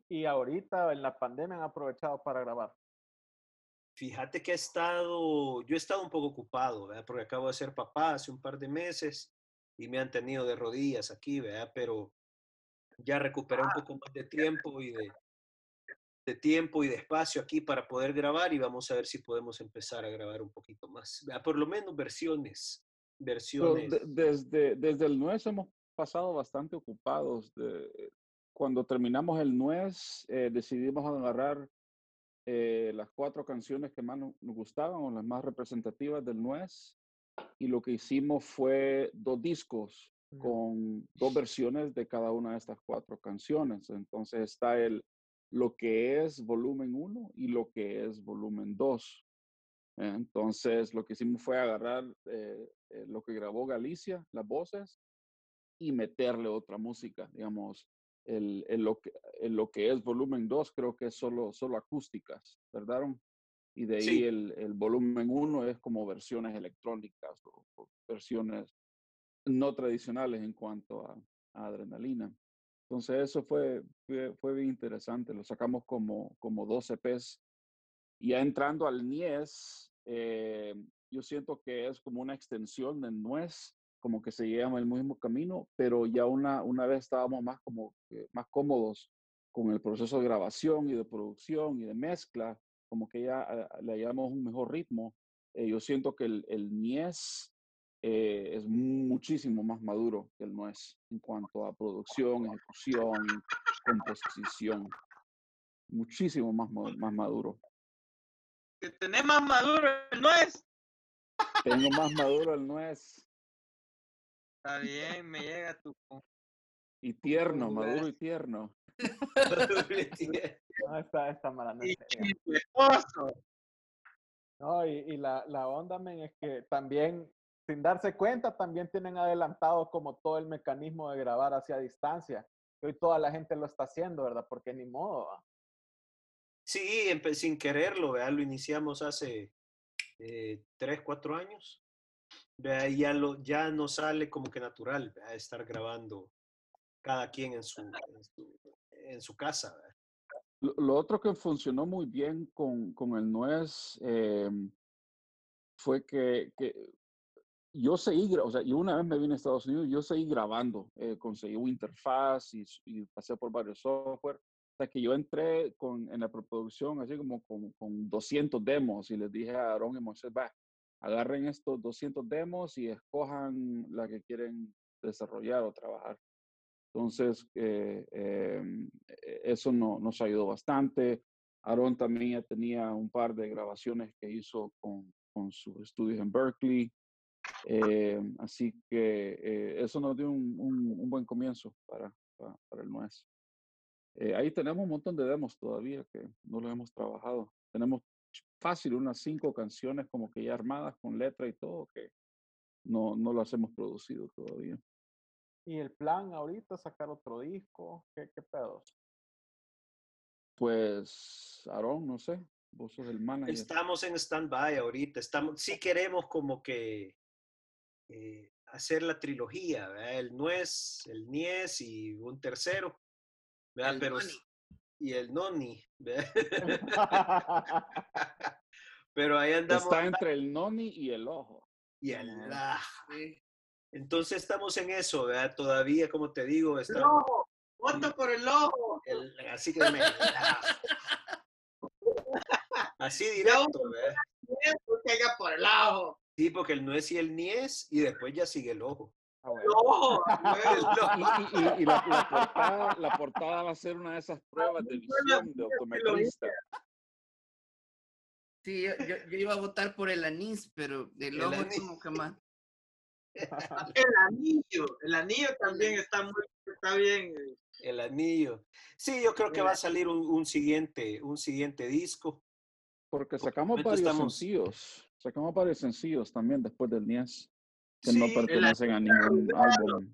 Y ahorita en la pandemia han aprovechado para grabar. Fíjate que he estado, yo he estado un poco ocupado, ¿verdad? Porque acabo de ser papá hace un par de meses y me han tenido de rodillas aquí, ¿verdad? Pero ya recuperé un poco más de tiempo y de, de tiempo y de espacio aquí para poder grabar y vamos a ver si podemos empezar a grabar un poquito más. Por lo menos versiones, versiones. de- desde, desde el nuez hemos pasado bastante ocupados. de- cuando terminamos el nuez, eh, decidimos agarrar eh, las cuatro canciones que más nos gustaban o las más representativas del Nuez. Y lo que hicimos fue dos discos con dos versiones de cada una de estas cuatro canciones. Entonces está el lo que es volumen 1 y lo que es volumen 2. Entonces lo que hicimos fue agarrar eh, eh, lo que grabó Galicia, las voces, y meterle otra música, digamos, el, el lo, que, el lo que es volumen 2 creo que es solo, solo acústicas, ¿verdad? Y de ahí Sí. el, el volumen 1 es como versiones electrónicas o, o versiones no tradicionales en cuanto a, a adrenalina. Entonces eso fue, fue, fue bien interesante. Lo sacamos como, como 12 EPs. Y ya entrando al Nies, eh, yo siento que es como una extensión del Nuez, como que se llevan el mismo camino, pero ya una, una vez estábamos más, como, más cómodos con el proceso de grabación y de producción y de mezcla, como que ya le hallamos un mejor ritmo. Eh, yo siento que el, el Nies eh, es muchísimo más maduro que el Nuez en cuanto a producción, ejecución, composición. Muchísimo más, más maduro. Que tenés más maduro el nuez. Tengo más maduro el Nuez Está bien, me llega tu. Y tierno, maduro y tierno. No, esta, esta mala no Y. No, y, y la, la onda, men, es que también, sin darse cuenta, también tienen adelantado como todo el mecanismo de grabar hacia distancia. Y hoy toda la gente lo está haciendo, ¿verdad? Porque ni modo. ¿va? Sí, sin quererlo, ¿verdad? Lo iniciamos hace eh, tres, cuatro años. ¿verdad? Y ya, lo, ya no sale como que natural, ¿verdad? Estar grabando cada quien en su, en su, en su casa. Lo, lo otro que funcionó muy bien con, con el Nuez eh, fue que, que yo seguí, o sea, yo una vez me vine a Estados Unidos, yo seguí grabando, eh, conseguí una interfaz y, y pasé por varios software, hasta que yo entré con, en la preproducción así como con, con 200 demos y les dije a Aaron y Moisés, va, agarren estos 200 demos y escojan la que quieren desarrollar o trabajar. Entonces, eh, eh, eso no, nos ayudó bastante. Aaron también ya tenía un par de grabaciones que hizo con, con sus estudios en Berkeley. Eh, así que eh, eso nos dio un, un- un buen comienzo para, para, para el Nuez. Eh, ahí tenemos un montón de demos todavía que no los hemos trabajado. Tenemos fácil unas cinco canciones como que ya armadas con letra y todo que no, no las hemos producido todavía. Y el plan ahorita, sacar otro disco, ¿qué, qué pedos? Pues, Aaron, no sé, vos sos el manager. Estamos en stand-by ahorita. Estamos, sí queremos como que eh, hacer la trilogía, ¿verdad? El Nuez, el Nies y un tercero, ¿verdad? El Pero, Noni. y el Noni, ¿verdad? Pero ahí andamos. Está entre el noni y el ojo. Y el ah. Entonces estamos en eso, ¿verdad? Todavía, como te digo, El estamos. ojo. Voto por el ojo. el- así que me- Así directo, ¿verdad? Por el ojo. Sí, porque el Nuez y el Nies y después ya sigue el ojo. Ah, El bueno. ojo. Y, y- y- y la, la portada, la portada va a ser una de esas pruebas de visión de optometrista. Sí, yo, iba a votar por el anís, pero el, El ojo anís. es como que más. El anillo. El anillo también está muy, está bien. eh. El anillo. Sí, yo creo que va a salir un, un siguiente, un siguiente disco. Porque sacamos Ahorita varios estamos- sencillos. Sacamos varios sencillos también después del Nies que no Sí, pertenecen a ningún álbum.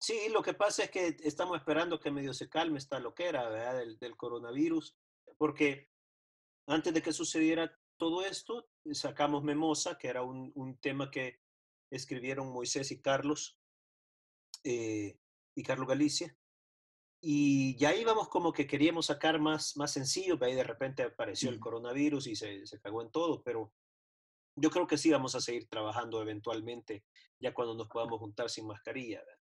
Sí, lo que pasa es que estamos esperando que medio se calme esta loquera, ¿verdad? Del, del coronavirus, porque antes de que sucediera todo esto, sacamos Memosa, que era un, un tema que escribieron Moisés y Carlos, eh, y Carlos Galicia, y ya íbamos como que queríamos sacar más, más sencillo, pero ahí de repente apareció el coronavirus y se, se cagó en todo, pero yo creo que sí vamos a seguir trabajando eventualmente, ya cuando nos podamos juntar sin mascarilla, ¿verdad?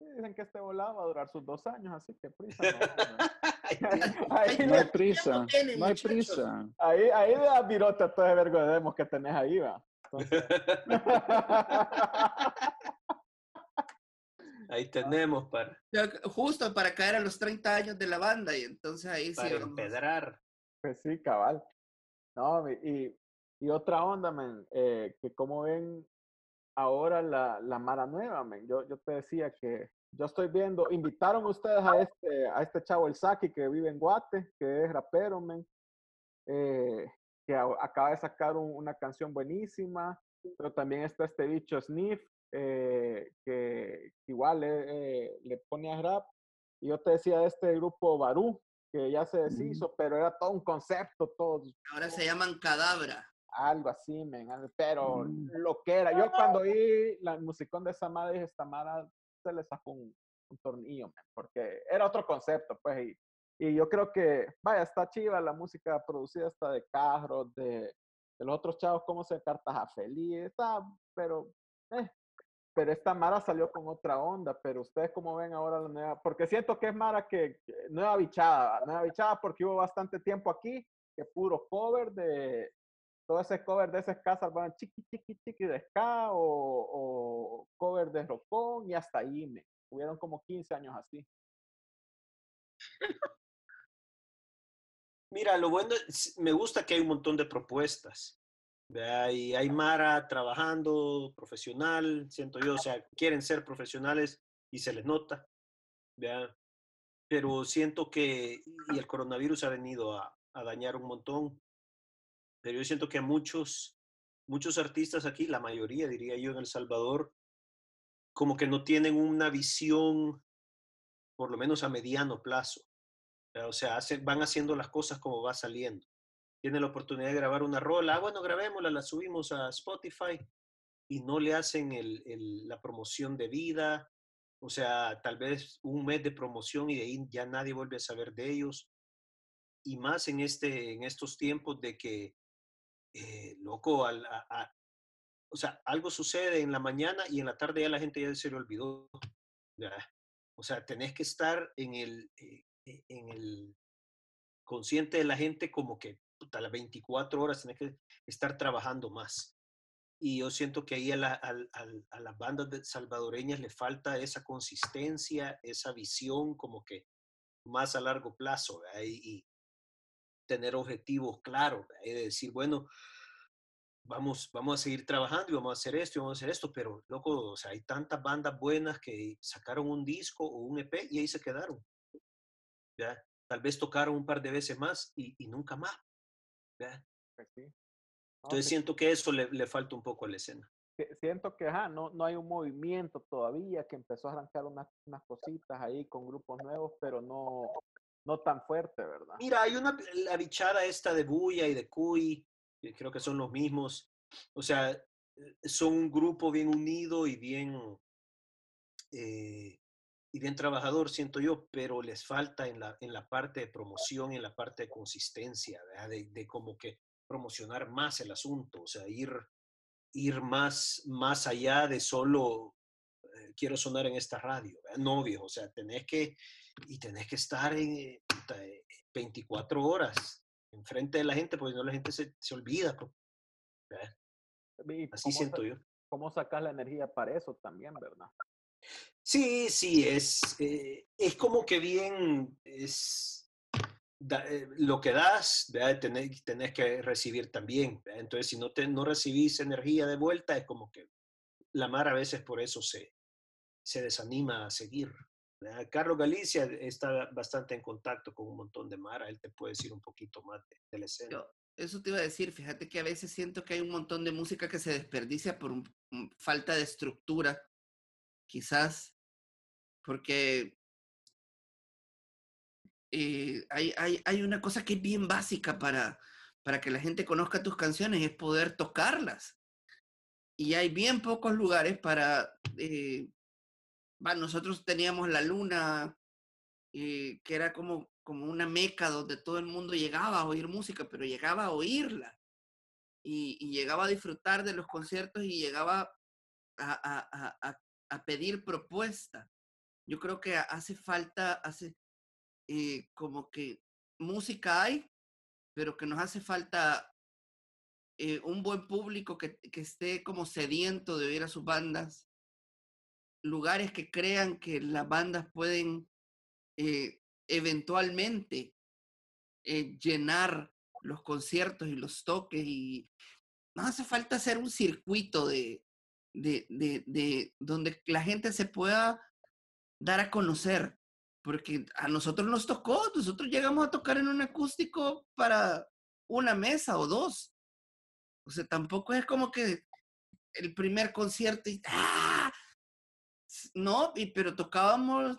Dicen que este volado va a durar sus dos años, así que prisa no. ahí, No hay prisa, no hay prisa. ahí, ahí le das virote a todo ese vergo de demos que tenés ahí, va. Entonces- Ahí tenemos para, Justo para caer a los 30 años de la banda y entonces ahí sí para empedrar. Pues sí, cabal. No, y, y otra onda, men, eh, que como ven ahora la, la Mara Nueva, men. Yo, yo te decía que yo estoy viendo, invitaron ustedes a este, a este chavo, el Saki, que vive en Guate, que es rapero, men, eh, que acaba de sacar un- una canción buenísima, pero también está este bicho Sniff, eh, que, igual le, eh, le pone a rap. Y yo te decía de este grupo Barú, que ya se deshizo, pero era todo un concepto, todo Ahora se llaman Cadabra. algo así, men, pero Mm. lo que era. Yo cuando oí la musicón de esa madre, dije, esta mara se le sacó un, un tornillo, men, porque era otro concepto, pues, y, y yo creo que, vaya, está chiva la música producida hasta de carros, de, de los otros chavos, como se Cartaja Feliz, está, pero, eh, pero esta Mara salió con otra onda, pero ustedes como ven ahora la nueva, porque siento que es Mara que, que nueva bichada, nueva bichada porque hubo bastante tiempo aquí, que puro cover de, todo ese cover de ese ska salvaban chiqui, chiqui, chiqui de ska o, o cover de rockón y hasta ahí, me. Hubieron como 15 años así. Mira, lo bueno, es- me gusta que hay un montón de propuestas. ¿verdad? Y hay Mara trabajando, profesional, siento yo, o sea, quieren ser profesionales y se les nota. ¿verdad? Pero siento que, y el coronavirus ha venido a, a dañar un montón, pero yo siento que a muchos, muchos artistas aquí, la mayoría diría yo en El Salvador, como que no tienen una visión, por lo menos a mediano plazo. ¿Verdad? O sea, hacen- van haciendo las cosas como va saliendo. Tienen la oportunidad de grabar una rola, ah, bueno, grabémosla, la subimos a Spotify y no le hacen el- el- la promoción de vida. O sea, tal vez un mes de promoción y de ahí ya nadie vuelve a saber de ellos. Y más en, este, en estos tiempos de que, eh, loco, a- a- o sea, algo sucede en la mañana y en la tarde ya la gente ya se le olvidó. ya. O sea, tenés que estar en el, eh, en el consciente de la gente como que puta, las 24 horas tenés que estar trabajando más. Y yo siento que ahí a, la- al- a las bandas salvadoreñas le falta esa consistencia, esa visión como que más a largo plazo y, tener objetivos claros y de decir, bueno, vamos, vamos a seguir trabajando y vamos a hacer esto y vamos a hacer esto, pero loco, o sea, hay tantas bandas buenas que sacaron un disco o un EP y ahí se quedaron. Tal vez tocaron un par de veces más y, y nunca más. Pues sí. No, Entonces sí, siento que eso le, le falta un poco a la escena. si- siento que ajá, no, no hay un movimiento todavía que empezó a arrancar unas, unas cositas ahí con grupos nuevos, pero no, no tan fuerte, ¿verdad? Mira, hay una, la bichada esta de Buya y de Cuy, que creo que son los mismos. O sea, eh, son un grupo bien unido y bien, eh, y bien trabajador, siento yo, pero les falta en la, en la parte de promoción, en la parte de consistencia. De, de como que promocionar más el asunto, o sea, ir, ir más, más allá de solo eh, quiero sonar en esta radio, ¿verdad? no viejo, o sea, tenés que, y tenés que estar en eh, puta, eh, 24 horas enfrente de la gente, porque si no la gente se, se olvida, así siento yo. ¿Cómo sacas la energía para eso también, verdad? Sí, sí, es, eh, es como que bien, es eh, lo que das. Tenés, tenés que recibir también. Entonces, si no, te, no recibís energía de vuelta, es como que la mar a veces por eso se, se desanima a seguir. ¿verdad? Carlos Galicia está bastante en contacto con un montón de Mara, él te puede decir un poquito más de, de la escena. Eso te iba a decir, fíjate que a veces siento que hay un montón de música que se desperdicia por un- falta de estructura, quizás, porque eh, hay, hay, hay una cosa que es bien básica para, para que la gente conozca tus canciones, es poder tocarlas. Y hay bien pocos lugares para... eh, nosotros teníamos la luna, eh, que era como, como una meca donde todo el mundo llegaba a oír música, pero llegaba a oírla. Y, llegaba a disfrutar de los conciertos y llegaba a- a- pedir propuesta. Yo creo que hace falta, hace eh, como que música hay, pero que nos hace falta eh, un buen público que, que esté como sediento de oír a sus bandas, lugares que crean que las bandas pueden eh, eventualmente llenar los conciertos y los toques y no hace falta hacer un circuito de, de, de, de donde la gente se pueda dar a conocer, porque a nosotros nos tocó, nosotros llegamos a tocar en un acústico para una mesa o dos. O sea, tampoco es como que el primer concierto y ¡ah! no, y, pero tocábamos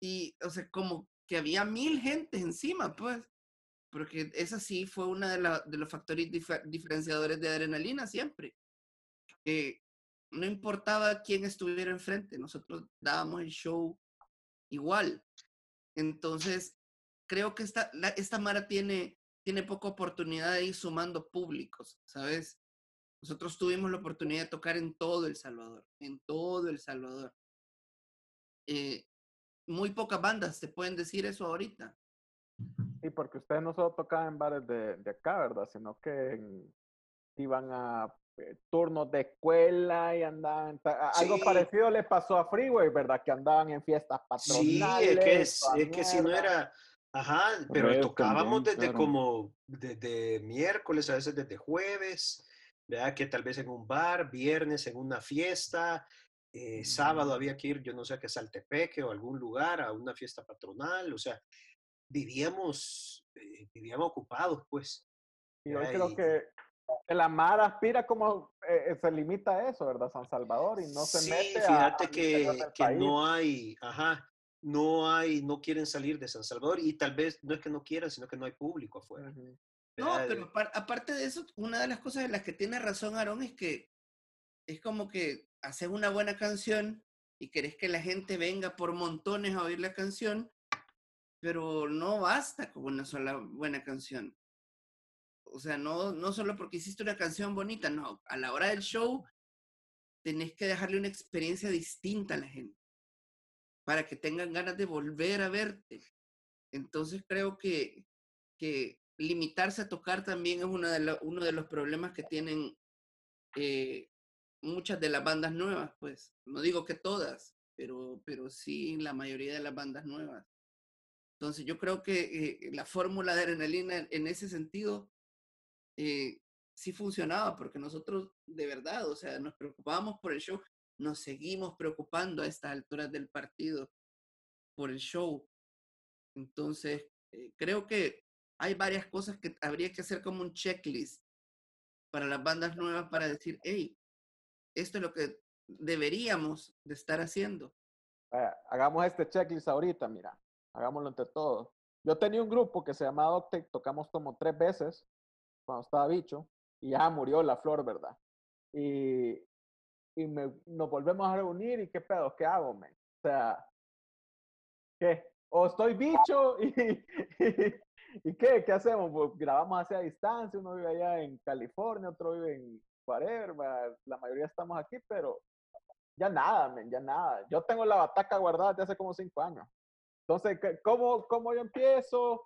y, o sea, como que había mil gente encima, pues, porque esa sí fue una de, la, de los factores difer- diferenciadores de adrenalina siempre. Que no importaba quién estuviera enfrente, nosotros dábamos el show igual. Entonces, creo que esta, esta Mara tiene, tiene poca oportunidad de ir sumando públicos, ¿sabes? Nosotros tuvimos la oportunidad de tocar en todo El Salvador, en todo El Salvador. Eh, muy pocas bandas te pueden decir eso ahorita. Y porque ustedes no solo tocaban en bares de, de acá, ¿verdad? Sino que en- iban a turnos de escuela y andaban. Algo Sí. parecido le pasó a Freeway, ¿verdad? Que andaban en fiestas Sí, patronales. es que, es, es que si no era, ajá, pero tocábamos también, desde claro. como, desde miércoles, a veces desde jueves, ¿verdad? Que tal vez en un bar, viernes en una fiesta, eh, sábado había que ir, yo no sé, a que Saltepeque o algún lugar, a una fiesta patronal, o sea, vivíamos, eh, vivíamos ocupados, pues. Y hoy creo que la Mara aspira como eh, eh, se limita a eso, ¿verdad? San Salvador y no se sí, mete a- fíjate que, que país. no hay, ajá, no hay, no quieren salir de San Salvador y tal vez no es que no quieran, sino que no hay público afuera. Ujú. No, ¿verdad? pero apar- aparte de eso, una de las cosas en las que tiene razón Aarón es que es como que haces una buena canción y querés que la gente venga por montones a oír la canción, pero no basta con una sola buena canción. O sea, no, no solo porque hiciste una canción bonita, no, a la hora del show tenés que dejarle una experiencia distinta a la gente para que tengan ganas de volver a verte. Entonces creo que, que limitarse a tocar también es uno de los problemas que tienen eh, muchas de las bandas nuevas, pues. No digo que todas, pero, pero sí la mayoría de las bandas nuevas. Entonces yo creo que eh, la fórmula de adrenalina en ese sentido eh, sí funcionaba, porque nosotros de verdad, o sea, nos preocupábamos por el show, nos seguimos preocupando a estas alturas del partido por el show. Entonces, eh, creo que hay varias cosas que habría que hacer como un checklist para las bandas nuevas para decir, hey, esto es lo que deberíamos de estar haciendo. Vaya, hagamos este checklist ahorita, mira. Hagámoslo entre todos. Yo tenía un grupo que se llamaba Octave, tocamos como tres veces cuando estaba bicho y ya murió la flor, ¿verdad? Y, y me- nos volvemos a reunir y qué pedo, ¿qué hago, men? O sea, ¿qué? O estoy bicho y, y, ¿qué? ¿Qué hacemos? Pues grabamos hacia distancia, uno vive allá en California, otro vive en whatever, la mayoría estamos aquí, pero ya nada, men, ya nada. Yo tengo la bataca guardada desde hace como cinco años. Entonces, ¿qué- ¿cómo, cómo yo empiezo?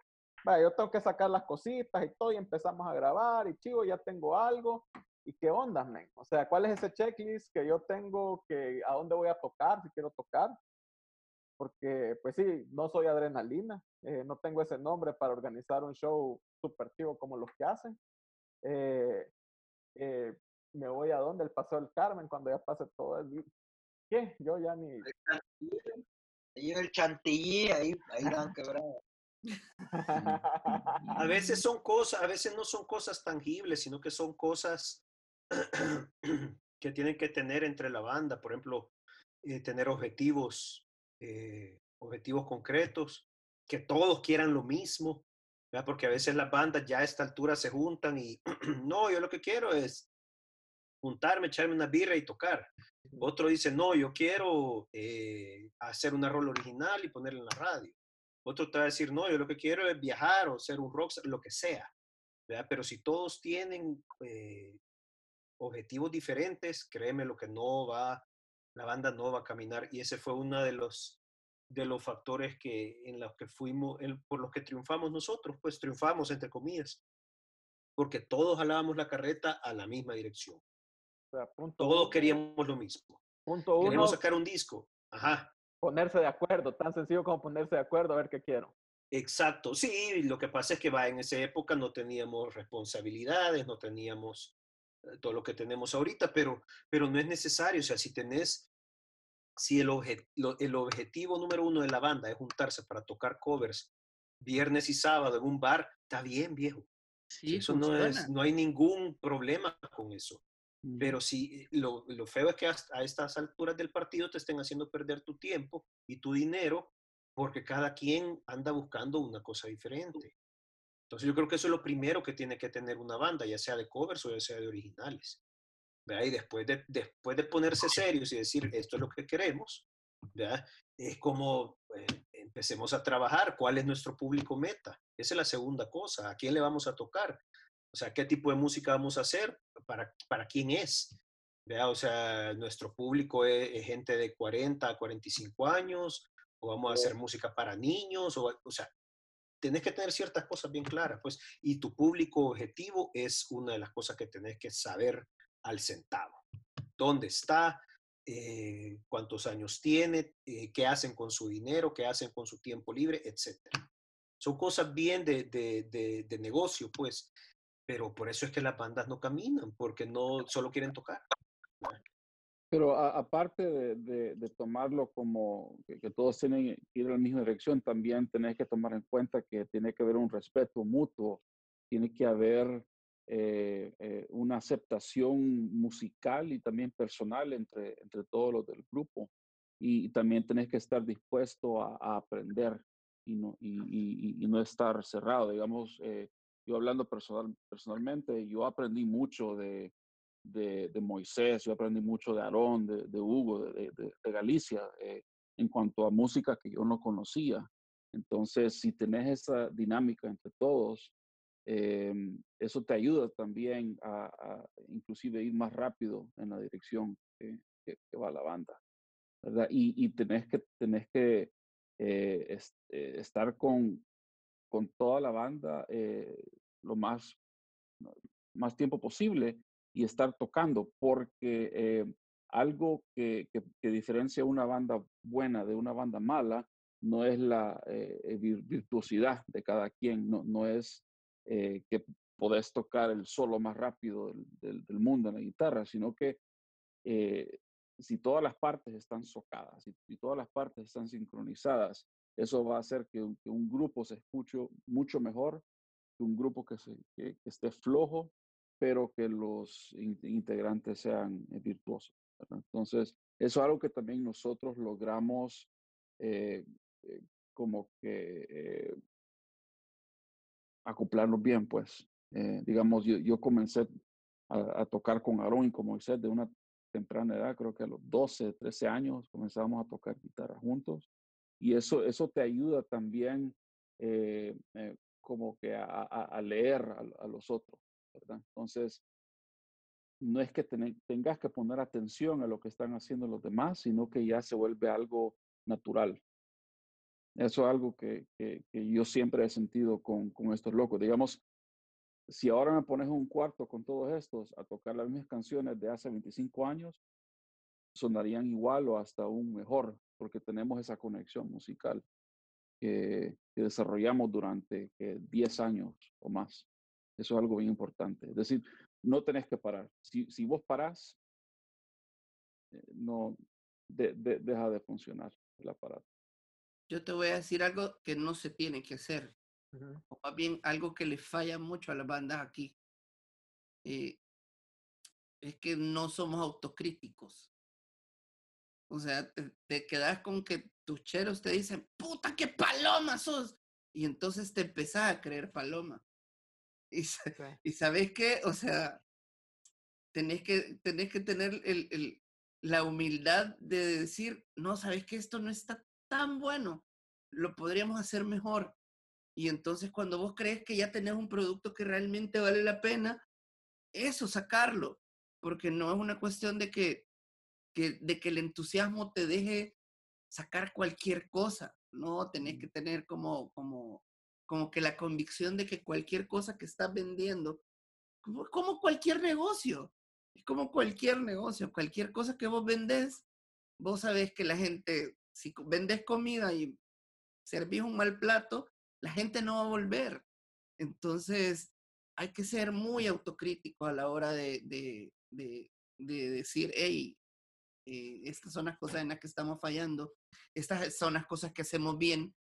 Vaya, yo tengo que sacar las cositas y todo, y empezamos a grabar, y chivo, ya tengo algo. ¿Y qué onda, men? O sea, ¿cuál es ese checklist que yo tengo? Que, ¿A dónde voy a tocar? Si quiero tocar. Porque, pues sí, no soy adrenalina. eh, no tengo ese nombre para organizar un show super chivo como los que hacen. Eh, eh, me voy a dónde? El Paseo del Carmen, cuando ya pase todo el... ¿Qué? Yo ya ni... Ahí en el chantilly, ahí, ahí dan quebrado. A veces son cosas, a veces no son cosas tangibles, sino que son cosas que tienen que tener entre la banda, por ejemplo, eh, tener objetivos, eh, objetivos concretos, que todos quieran lo mismo, ¿verdad? porque a veces las bandas ya a esta altura se juntan y no, yo lo que quiero es juntarme, echarme una birra y tocar. Otro dice, no, yo quiero eh, hacer una rol original y ponerla en la radio. Otro te va a decir, no, yo lo que quiero es viajar o ser un rockstar, lo que sea. ¿verdad? Pero si todos tienen eh, objetivos diferentes, créeme lo que no va, la banda no va a caminar. Y ese fue uno de los, de los factores que, en los que fuimos, en- por los que triunfamos nosotros, pues triunfamos entre comillas, porque todos jalábamos la carreta a la misma dirección. O sea, punto Todos uno, queríamos lo mismo. punto uno, Queremos sacar un disco. Ajá. Ponerse de acuerdo, tan sencillo como ponerse de acuerdo a ver qué quiero. Exacto, sí, lo que pasa es que va, en esa época no teníamos responsabilidades, no teníamos eh, todo lo que tenemos ahorita, pero, pero no es necesario, o sea, si tenés, si el, obje- lo- el objetivo número uno de la banda es juntarse para tocar covers viernes y sábado en un bar, está bien, viejo. Sí, eso no es, no hay ningún problema con eso. Pero sí, lo, lo feo es que a estas alturas del partido te estén haciendo perder tu tiempo y tu dinero porque cada quien anda buscando una cosa diferente. Entonces yo creo que eso es lo primero que tiene que tener una banda, ya sea de covers o ya sea de originales. ¿verdad? Y después de, después de ponerse serios y decir esto es lo que queremos, ¿verdad? es como eh, empecemos a trabajar, cuál es nuestro público meta. Esa es la segunda cosa, a quién le vamos a tocar. O sea, qué tipo de música vamos a hacer, para, para quién es. ¿verdad? O sea, nuestro público es, es gente de 40 a 45 años, o vamos a hacer música para niños, o, o sea, tenés que tener ciertas cosas bien claras, pues, y tu público objetivo es una de las cosas que tenés que saber al centavo. ¿Dónde está? Eh, ¿Cuántos años tiene? Eh, ¿Qué hacen con su dinero? ¿Qué hacen con su tiempo libre? Etcétera. Son cosas bien de, de, de, de negocio, pues, pero por eso es que las bandas no caminan, porque no solo quieren tocar. Pero aparte de, de- de tomarlo como que, que todos tienen que ir en la misma dirección, también tenés que tomar en cuenta que tiene que haber un respeto mutuo, tiene que haber eh, eh, una aceptación musical y también personal entre, entre todos los del grupo. Y, también tenés que estar dispuesto a, a aprender y no, y, y- y no estar cerrado. Digamos, eh, yo hablando personal, personalmente, yo aprendí mucho de, de, de Moisés, yo aprendí mucho de Aarón, de, de Hugo, de, de- Galicia, eh, en cuanto a música que yo no conocía. Entonces, si tenés esa dinámica entre todos, eh, eso te ayuda también a, a inclusive ir más rápido en la dirección que, que- que va la banda, ¿verdad? Y, y tenés que, tenés que eh, eh, estar con, con toda la banda eh, lo más, más tiempo posible y estar tocando, porque eh, algo que, que- diferencia una banda buena de una banda mala no es la eh, vir- virtuosidad de cada quien, no, no es que podés tocar el solo más rápido del, del- mundo en la guitarra, sino que si todas las partes están socadas, si, si todas las partes están sincronizadas, eso va a hacer que, que un grupo se escuche mucho mejor que un grupo que, se, que, que esté flojo, pero que los in- integrantes sean eh, virtuosos. ¿verdad? Entonces, eso es algo que también nosotros logramos eh, eh, como que eh, acoplarnos bien, pues. Eh, digamos, yo, yo comencé a, a tocar con Aarón y con Moisés de una temprana edad, creo que a los 12, 13 años comenzamos a tocar guitarra juntos. Y eso, eso te ayuda también eh, eh, como que a, leer a, los otros. Entonces, no es que tengas que poner atención a lo que están haciendo los demás, sino que ya se vuelve algo natural. Eso es algo que, que- yo siempre he sentido con, con estos locos. Digamos, si ahora me pones un cuarto con todos estos a tocar las mismas canciones de hace 25 años, sonarían igual o hasta aún mejor, porque tenemos esa conexión musical que, que desarrollamos durante eh, 10 años o más. Eso es algo bien importante. Es decir, no tenés que parar. Si, si vos parás, eh, no de- de- deja de funcionar el aparato. Yo te voy a decir algo que no se tiene que hacer, o más bien algo que le falla mucho a las bandas aquí. Eh, es que no somos autocríticos. O sea, te, te quedas con que tus cheros te dicen, puta, qué paloma sos. Y entonces te empezás a creer paloma. Y, Sí. y sabes qué, o sea, tenés que, tenés que tener el, el- la humildad de decir, no, sabes que esto no está tan bueno, lo podríamos hacer mejor. Y entonces cuando vos crees que ya tenés un producto que realmente vale la pena, eso, sacarlo, porque no es una cuestión de que, que, de que el entusiasmo te deje sacar cualquier cosa, no, tenés que tener como, como, como que la convicción de que cualquier cosa que estás vendiendo, como, como cualquier negocio, es como cualquier negocio, cualquier cosa que vos vendés, vos sabés que la gente, si vendés comida y servís un mal plato, la gente no va a volver. Entonces, hay que ser muy autocrítico a la hora de, de, de, de decir, hey, eh, estas son las cosas en las que estamos fallando, estas son las cosas que hacemos bien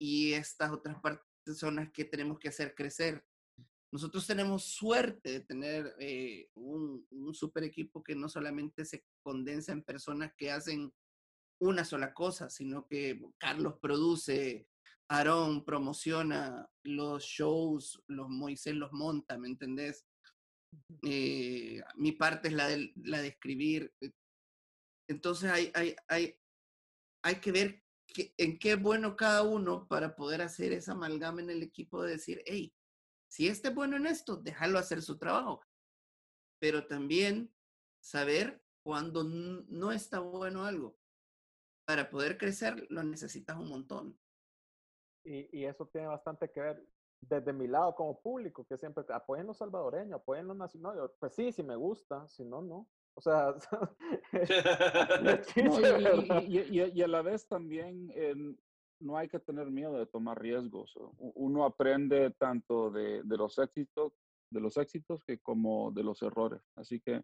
y estas otras partes son las que tenemos que hacer crecer. Nosotros tenemos suerte de tener eh, un, un super equipo que no solamente se condensa en personas que hacen una sola cosa, sino que Carlos produce, Aarón promociona los shows, los Moisés los monta, ¿me entendés? Eh, mi parte es la de, la de escribir. Entonces hay, hay, hay, hay que ver en qué es bueno cada uno para poder hacer esa amalgama en el equipo de decir, hey, si este es bueno en esto, déjalo hacer su trabajo. Pero también saber cuando no está bueno algo. Para poder crecer lo necesitas un montón. Y, y eso tiene bastante que ver desde mi lado como público, que siempre apoyen los salvadoreños, apoyen los nacionales. Pues sí, si me gusta, si no, no. O sea, No, y, y- ¿verdad? y- y- y a la vez también eh, no hay que tener miedo de tomar riesgos. Uno aprende tanto de, de los éxitos, de los éxitos que como de los errores. Así que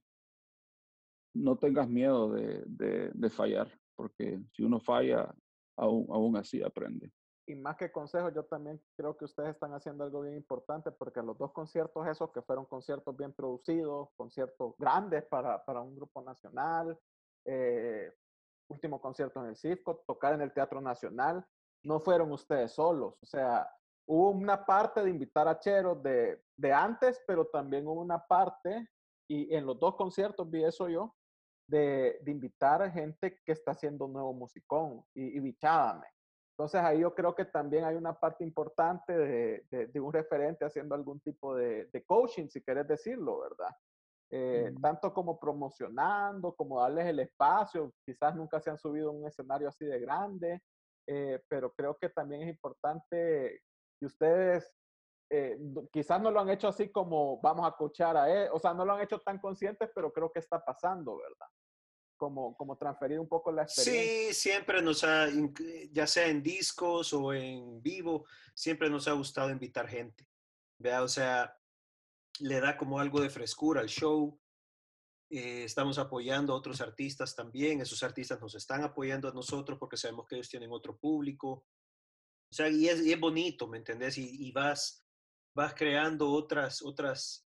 no tengas miedo de, de- de fallar, porque si uno falla, aún, aún así aprende. Y más que consejos, yo también creo que ustedes están haciendo algo bien importante porque los dos conciertos esos que fueron conciertos bien producidos, conciertos grandes para, para un grupo nacional, eh, último concierto en el Cisco, tocar en el Teatro Nacional, no fueron ustedes solos. O sea, hubo una parte de invitar a Cheros de, de antes, pero también hubo una parte, y en los dos conciertos vi eso yo, de, de invitar a gente que está haciendo nuevo musicón y, y bichádame. Entonces ahí yo creo que también hay una parte importante de, de- de un referente haciendo algún tipo de, de coaching, si querés decirlo, ¿verdad? Eh, Ujú. Tanto como promocionando, como darles el espacio, quizás nunca se han subido a un escenario así de grande, eh, pero creo que también es importante que ustedes eh, quizás no lo han hecho así como vamos a coachar a él, o sea, no lo han hecho tan conscientes, pero creo que está pasando, ¿verdad? Como, como transferir un poco la experiencia. Sí, siempre nos ha, ya sea en discos o en vivo, siempre nos ha gustado invitar gente. ¿vea? O sea, le da como algo de frescura al show. Eh, estamos apoyando a otros artistas también. Esos artistas nos están apoyando a nosotros porque sabemos que ellos tienen otro público. O sea, y es, y es bonito, ¿me entendés? Y, y vas, vas creando otras, otras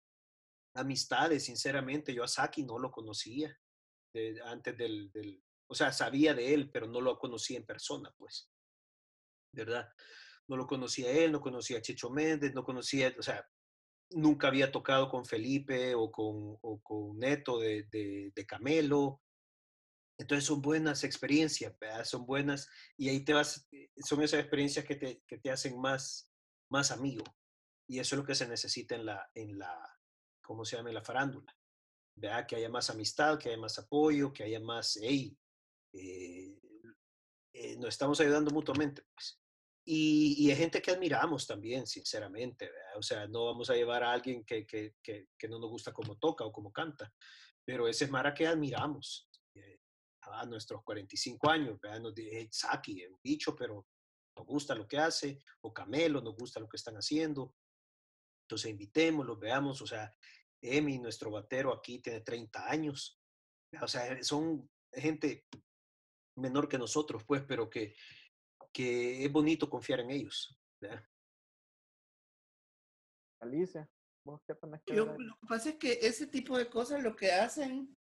amistades, sinceramente. Yo a Saki no lo conocía de- antes del, del, o sea, sabía de él, pero no lo conocía en persona, pues, ¿verdad? No lo conocía él, no conocía a Chicho Méndez, no conocía, o sea, nunca había tocado con Felipe o con, o con Neto de, de, de Camelo. Entonces son buenas experiencias, ¿verdad? son buenas, y ahí te vas, eh, son esas experiencias que te, que te hacen más, más amigo. Y eso es lo que se necesita en la, en la, ¿cómo se llama? En la farándula. ¿Verdad? Que haya más amistad, que haya más apoyo, que haya más, hey, eh, eh, nos estamos ayudando mutuamente, pues. Y, y hay gente que admiramos también, sinceramente, ¿verdad? O sea, no vamos a llevar a alguien que, que, que, que no nos gusta cómo toca o cómo canta, pero ese es Mara que admiramos eh, a nuestros 45 años, ¿verdad? Nos dice, Saki, un bicho, pero nos gusta lo que hace, o Camelo, nos gusta lo que están haciendo. Entonces invitémoslos, veamos, o sea, Emi, nuestro batero aquí, tiene 30 años. O sea, son gente menor que nosotros, pues, pero que, que es bonito confiar en ellos. ¿verdad? Alicia, ¿vos qué tenés que Yo- lo que pasa es que ese tipo de cosas lo que hacen,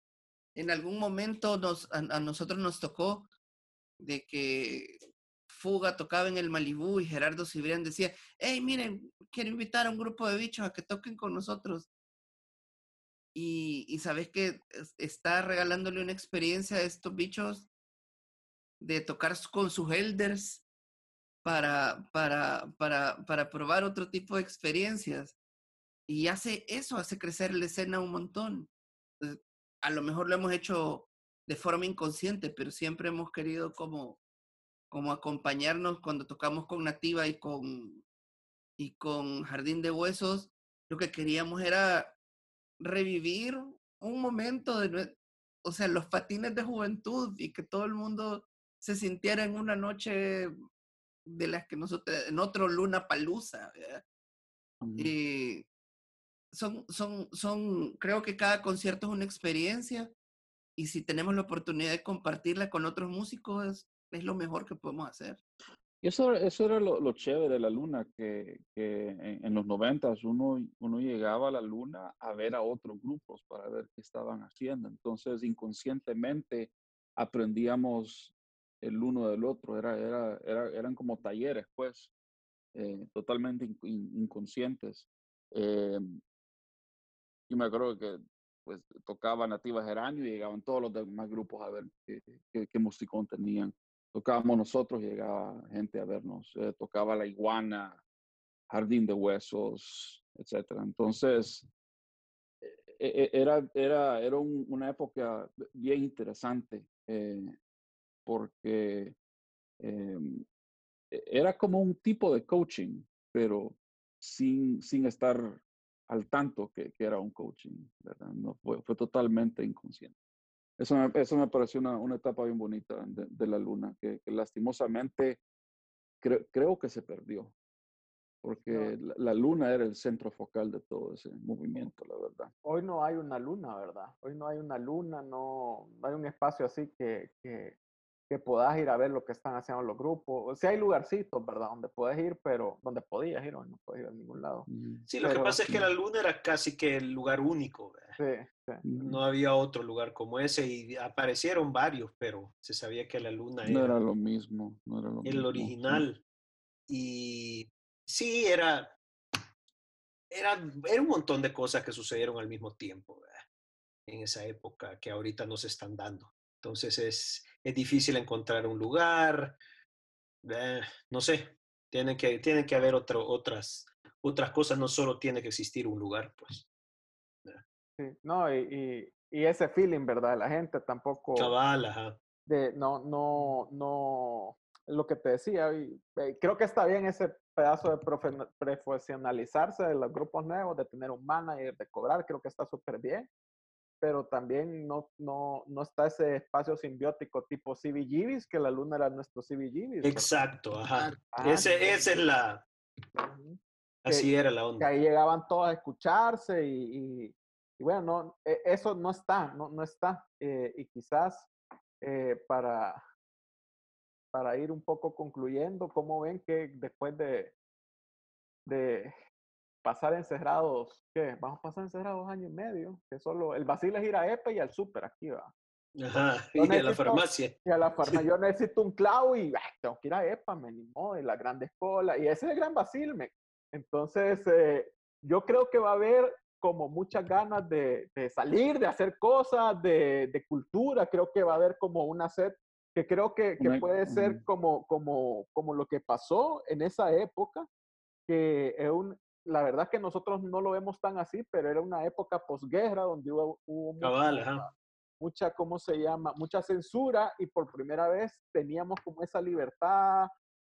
en algún momento nos, a, a nosotros nos tocó de que Fuga tocaba en el Malibú y Gerardo Cibrián decía, hey, miren, quiero invitar a un grupo de bichos a que toquen con nosotros. Y, y sabes que es- está regalándole una experiencia a estos bichos de tocar con sus elders para, para, para, para probar otro tipo de experiencias. Y hace eso, hace crecer la escena un montón. Eh, A lo mejor lo hemos hecho de forma inconsciente, pero siempre hemos querido como, como acompañarnos cuando tocamos con Nativa y con, y con Jardín de Huesos. Lo que queríamos era revivir un momento de, o sea, los patines de juventud y que todo el mundo se sintiera en una noche de las que nosotros, en otro Luna Palusa. Y son, son, son, creo que cada concierto es una experiencia y si tenemos la oportunidad de compartirla con otros músicos es, es lo mejor que podemos hacer. Y eso, eso era lo, lo chévere de la luna, que, que en, en los noventas uno, uno llegaba a la luna a ver a otros grupos para ver qué estaban haciendo. Entonces, inconscientemente aprendíamos el uno del otro. Era, era, era, eran como talleres, pues, eh, totalmente in- in- inconscientes. Eh, y me acuerdo que pues tocaba Nativa Geranio y llegaban todos los demás grupos a ver qué, qué, qué musicón tenían tocábamos nosotros, llegaba gente a vernos, eh, tocaba La Iguana, Jardín de Huesos, etcétera. Entonces, e- e- era, era, era un- una época bien interesante eh, porque em, e- era como un tipo de coaching, pero sin, sin estar al tanto que, que era un coaching, ¿verdad? No, fue, fue totalmente inconsciente. Eso me, eso me pareció una, una etapa bien bonita de, de la luna, que, que lastimosamente cre- creo que se perdió, porque la, la luna era el centro focal de todo ese movimiento, la verdad. Hoy no hay una luna, ¿verdad? Hoy no hay una luna, no, no hay un espacio así que, que, que puedas ir a ver lo que están haciendo los grupos. O sea, hay lugarcitos, ¿verdad? Donde puedes ir, pero donde podías ir, no puedes ir a ningún lado. Mm, Sí, lo que Pero- pasa es que la luna era casi que el lugar único. ¿verdad? Sí, sí. No había otro lugar como ese y aparecieron varios, pero se sabía que la luna No era era lo mismo, no era lo el mismo, original. Y sí, era, era, era un montón de cosas que sucedieron al mismo tiempo ¿verdad? en esa época que ahorita no se están dando. Entonces es, es difícil encontrar un lugar, eh, no sé, tiene que, tiene que haber otro, otras, otras cosas, no solo tiene que existir un lugar, pues. sí. No, y, y, y ese feeling, ¿verdad? La gente tampoco. Cabal, ajá. de no, no, no, lo que te decía, y, eh, creo que está bien ese pedazo de profe- profesionalizarse de los grupos nuevos, de tener un manager, de cobrar, creo que está súper bien, pero también no, no, no está ese espacio simbiótico tipo CBGBs, que la luna era nuestro CBGBs. Exacto, ajá. Ajá, Ese, esa es la, así era la que onda. ahí llegaban todos a escucharse y, y- y bueno, no, e- eso no está, no, no está. eh, y quizás eh, para, para ir un poco concluyendo, ¿cómo ven que después de, de pasar encerrados, ¿qué? Vamos a pasar encerrados dos años y medio, que solo el Basil es ir a EPE y al súper aquí va. Ajá, Yo y de la necesito- farmacia. Y a la farmacia, yo necesito un clavo y ah, tengo que ir a EPA, me ni modo, y la grande cola. Y ese es el gran Basil, me. Entonces, eh, yo creo que va a haber como muchas ganas de, de salir, de hacer cosas, de, de cultura. Creo que va a haber como una sed que creo que, que puede ser como, como, como lo que pasó en esa época, que es un, la verdad que nosotros no lo vemos tan así, pero era una época posguerra donde hubo, hubo mucha- Cabal, ajá. mucha, ¿cómo se llama? Mucha censura y por primera vez teníamos como esa libertad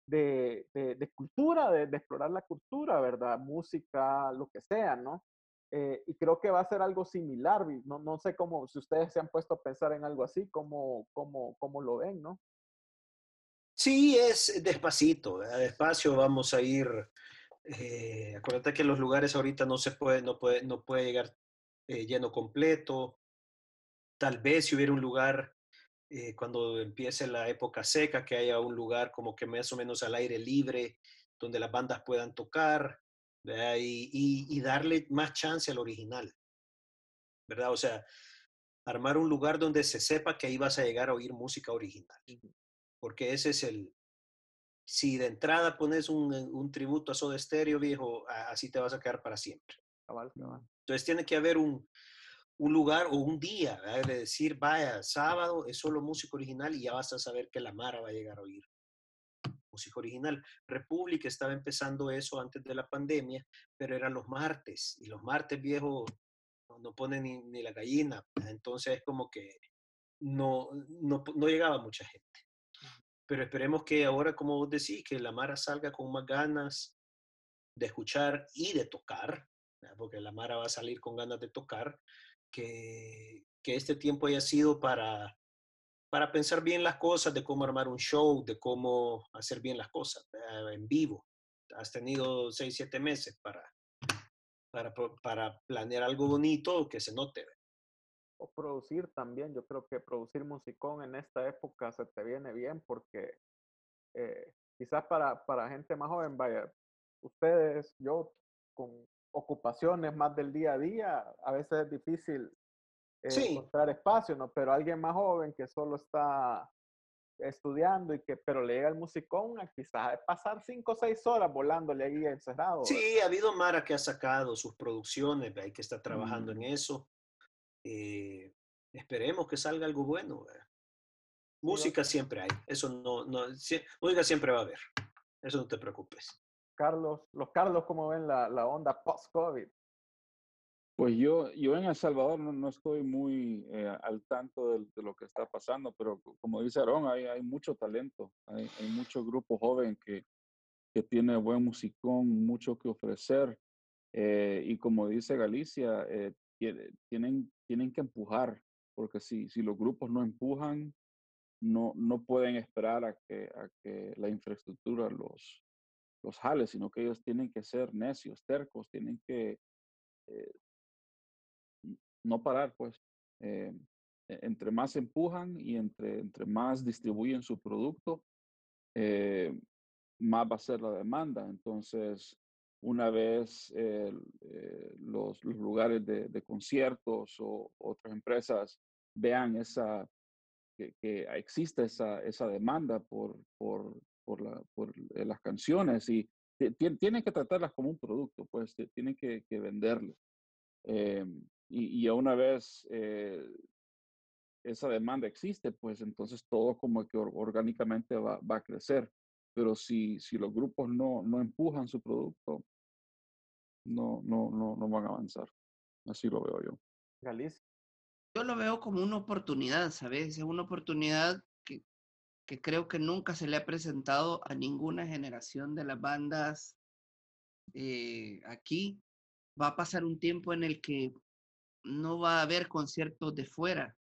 de, de- de cultura, de, de explorar la cultura, ¿verdad? Música, lo que sea, ¿no? Eh, y creo que va a ser algo similar, no, no sé cómo, si ustedes se han puesto a pensar en algo así, cómo, cómo, cómo lo ven, ¿no? Sí, es despacito, ¿verdad? despacio vamos a ir. Eh, acuérdate que los lugares ahorita no se puede, no puede, no puede llegar eh, lleno completo. Tal vez si hubiera un lugar eh, cuando empiece la época seca, que haya un lugar como que más o menos al aire libre, donde las bandas puedan tocar, y- y darle más chance al original, ¿verdad? O sea, armar un lugar donde se sepa que ahí vas a llegar a oír música original porque ese es el... Si de entrada pones un, un tributo a Soda Stereo, viejo, así te vas a quedar para siempre. Cabal, cabal. Entonces tiene que haber un, un lugar o un día ¿verdad? de decir, vaya, sábado es solo música original y ya vas a saber que la Mara va a llegar a oír música original. República estaba empezando eso antes de la pandemia, pero eran los martes y los martes, viejo, no, no pone ni, ni la gallina. ¿verdad? Entonces es como que no, no, no llegaba mucha gente. Pero esperemos que ahora, como vos decís, que la Mara salga con más ganas de escuchar y de tocar, porque la Mara va a salir con ganas de tocar, que, que este tiempo haya sido para, para pensar bien las cosas, de cómo armar un show, de cómo hacer bien las cosas eh, en vivo. Has tenido seis, siete meses para, para, para planear algo bonito que se note. O producir también, yo creo que producir musicón en esta época se te viene bien porque eh, quizás para, para gente más joven, vaya, ustedes, yo, con ocupaciones más del día a día, a veces es difícil eh, Sí. encontrar espacio, ¿no? Pero alguien más joven que solo está estudiando y que, pero le llega el musicón, a quizás pasar cinco o seis horas volándole ahí encerrado. Sí, ha habido Mara que ha sacado sus producciones, hay que estar trabajando en Mm. eso. Eh, esperemos que salga algo bueno. ¿verdad? Música siempre hay, eso no, música siempre va a haber, eso no te preocupes. Carlos, los Carlos, ¿cómo ven la, la onda post-COVID? Pues yo, yo en El Salvador no, no estoy muy eh, al tanto de, lo que está pasando, pero co- como dice Aarón, hay, hay mucho talento, hay, hay mucho grupo joven que, que tiene buen musicón, mucho que ofrecer. eh, y como dice Galicia, eh, tie- tienen, tienen que empujar, porque si, si los grupos no empujan, no, no pueden esperar a que, a que la infraestructura los, los jale, sino que ellos tienen que ser necios, tercos, tienen que eh, no parar, pues. Eh, e- entre más empujan y entre, entre más distribuyen su producto, eh, más va a ser la demanda. Entonces, una vez eh, eh, los, los lugares de, de conciertos o otras empresas vean esa, que, que existe esa, esa demanda por, por, por, la- por, eh, las canciones y ti- ti- tienen que tratarlas como un producto, pues ti- tienen que, que venderlo. Eh, y, y una vez eh, esa demanda existe, pues entonces todo como que or- orgánicamente va, va a crecer. Pero si, si los grupos no, no empujan su producto, no, no, no, no van a avanzar. Así lo veo yo. Galicia. Yo lo veo como una oportunidad, ¿sabes? Es una oportunidad que, que creo que nunca se le ha presentado a ninguna generación de las bandas eh, aquí. Va a pasar un tiempo en el que no va a haber conciertos de fuera.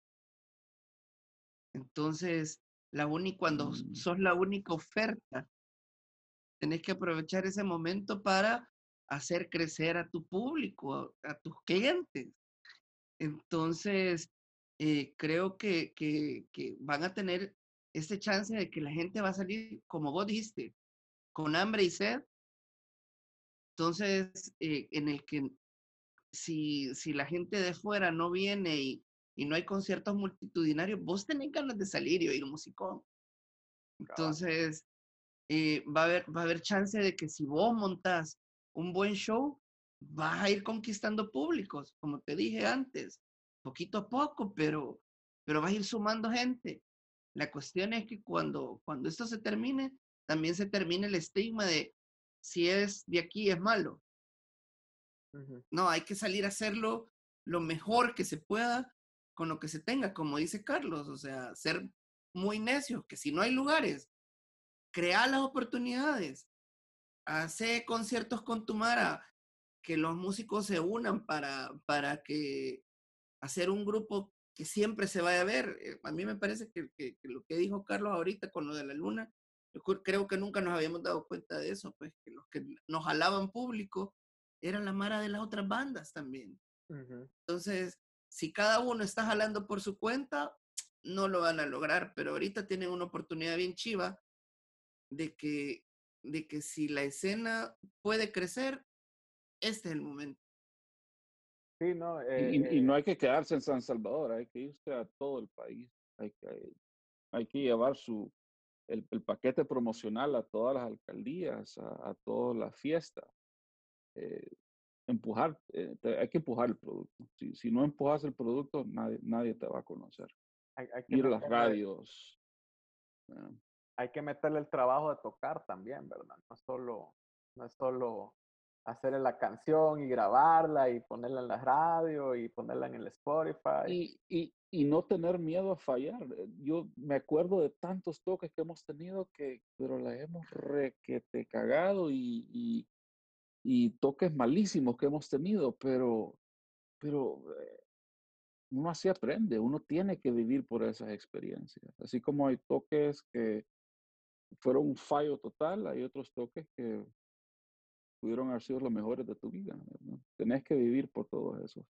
Entonces, la única, cuando Mm. sos la única oferta, tenés que aprovechar ese momento para hacer crecer a tu público, a, a tus clientes. Entonces, eh, creo que, que, que van a tener ese chance de que la gente va a salir, como vos dijiste, con hambre y sed. Entonces, eh, en el que si, si la gente de fuera no viene y, y no hay conciertos multitudinarios, vos tenés ganas de salir y oír un musicón. Entonces, eh, va, a haber, va a haber chance de que si vos montás un buen show, vas a ir conquistando públicos, como te dije antes, poquito a poco, pero, pero vas a ir sumando gente. La cuestión es que cuando, cuando esto se termine, también se termine el estigma de si es de aquí es malo. No, hay que salir a hacerlo lo mejor que se pueda con lo que se tenga, como dice Carlos, o sea, ser muy necios, que si no hay lugares, crear las oportunidades, hacer conciertos con tu Mara, que los músicos se unan para, para que hacer un grupo que siempre se vaya a ver. Eh, A mí me parece que, que- que lo que dijo Carlos ahorita con lo de la luna, yo creo que nunca nos habíamos dado cuenta de eso, pues que los que nos jalaban público eran la Mara de las otras bandas también. Entonces, si cada uno está jalando por su cuenta, no lo van a lograr, pero ahorita tienen una oportunidad bien chiva de que, de que si la escena puede crecer, este es el momento. Sí, no. Y, eh, y- y eh, no hay que quedarse en San Salvador, hay que irse a todo el país. Hay que, hay que llevar su, el, el paquete promocional a todas las alcaldías, a, a todas las fiestas. Eh, empujar, eh, te- hay que empujar el producto. Si, si no empujas el producto, nadie, nadie te va a conocer. hay, hay que Ir a las radios. ah, hay que meterle el trabajo de tocar también, ¿verdad? No solo, no es solo hacer la canción y grabarla y ponerla en la radio y ponerla en el Spotify. Y, y, y no tener miedo a fallar. Eh, Yo me acuerdo de tantos toques que hemos tenido que, pero la hemos requete cagado y, y, y toques malísimos que hemos tenido, pero, pero eh, uno así aprende, uno tiene que vivir por esas experiencias. Así como hay toques que fueron un fallo total, hay otros toques que pudieron haber sido los mejores de tu vida. ¿verdad? Tenés que vivir por todo eso.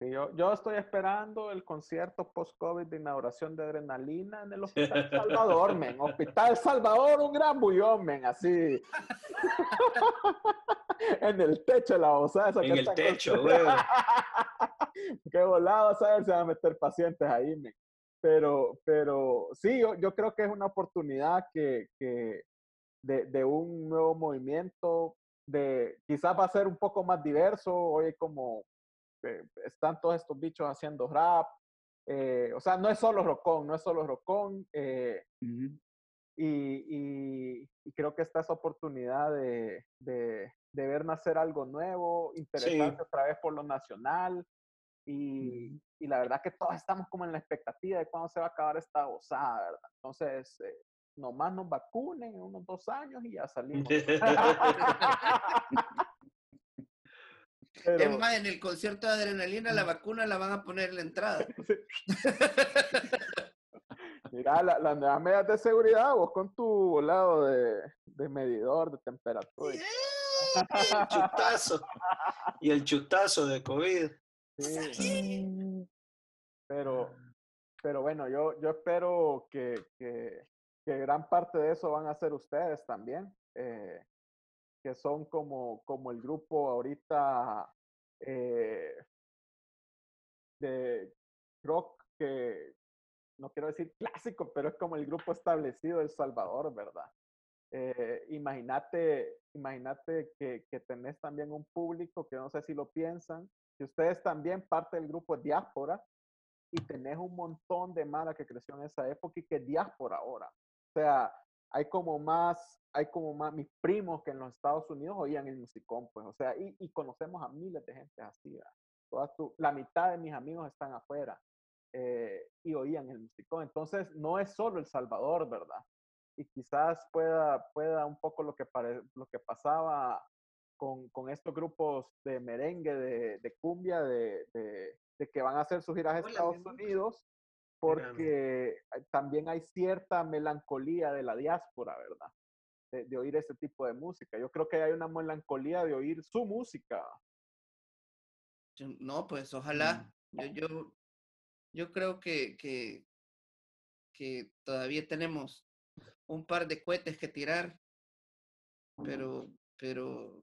Sí, yo, yo estoy esperando el concierto post-COVID de inauguración de Adrenalina en el Hospital Salvador, men. Hospital Salvador, un gran bullón, men, así. en el techo de la osada. esa que En el techo, güey. Qué volado, a saber si van a meter pacientes ahí, men. Pero, pero sí, yo, yo creo que es una oportunidad que, que de, de un nuevo movimiento, de quizás va a ser un poco más diverso. Hoy como están todos estos bichos haciendo rap. eh, o sea, no es solo rocón, no es solo rocón. eh, y, y- y creo que esta es oportunidad de, de- de ver nacer algo nuevo, interesarse otra vez por lo nacional. Y, y la verdad que todos estamos como en la expectativa de cuándo se va a acabar esta gozada, ¿verdad? Entonces, eh, nomás nos vacunen en unos dos años y ya salimos. Pero- Es más, en el concierto de adrenalina la vacuna la van a poner en la entrada. Mira, la- las nuevas medidas de seguridad, vos con tu volado de, de medidor de temperatura. y- el chutazo. Y el chutazo de COVID. sí. Pero, pero bueno, yo, yo espero que, que, que gran parte de eso van a ser ustedes también, eh, que son como, como el grupo ahorita eh, de rock que no quiero decir clásico, pero es como el grupo establecido de El Salvador, ¿verdad? Eh, imagínate, imagínate que, que tenés también un público que no sé si lo piensan, que ustedes también parte del grupo diáspora y tenés un montón de mala que creció en esa época y que es diáspora ahora. O sea, hay como más, hay como más, mis primos que en los Estados Unidos oían el musicón, pues, o sea, y, y conocemos a miles de gente así. Todas tu- la mitad de mis amigos están afuera eh, y oían el musicón. Entonces, no es solo El Salvador, ¿verdad? Y quizás pueda, pueda un poco lo que, pare- lo que pasaba con, con estos grupos de merengue, de, de cumbia, de, de- de que van a hacer sus giras a Estados. Unidos. Porque hay- también hay cierta melancolía de la diáspora, ¿verdad? De, de oír ese tipo de música. Yo creo que hay una melancolía de oír su música. No, pues ojalá. Yo, yo, yo creo que, que, que todavía tenemos un par de cohetes que tirar, pero, pero,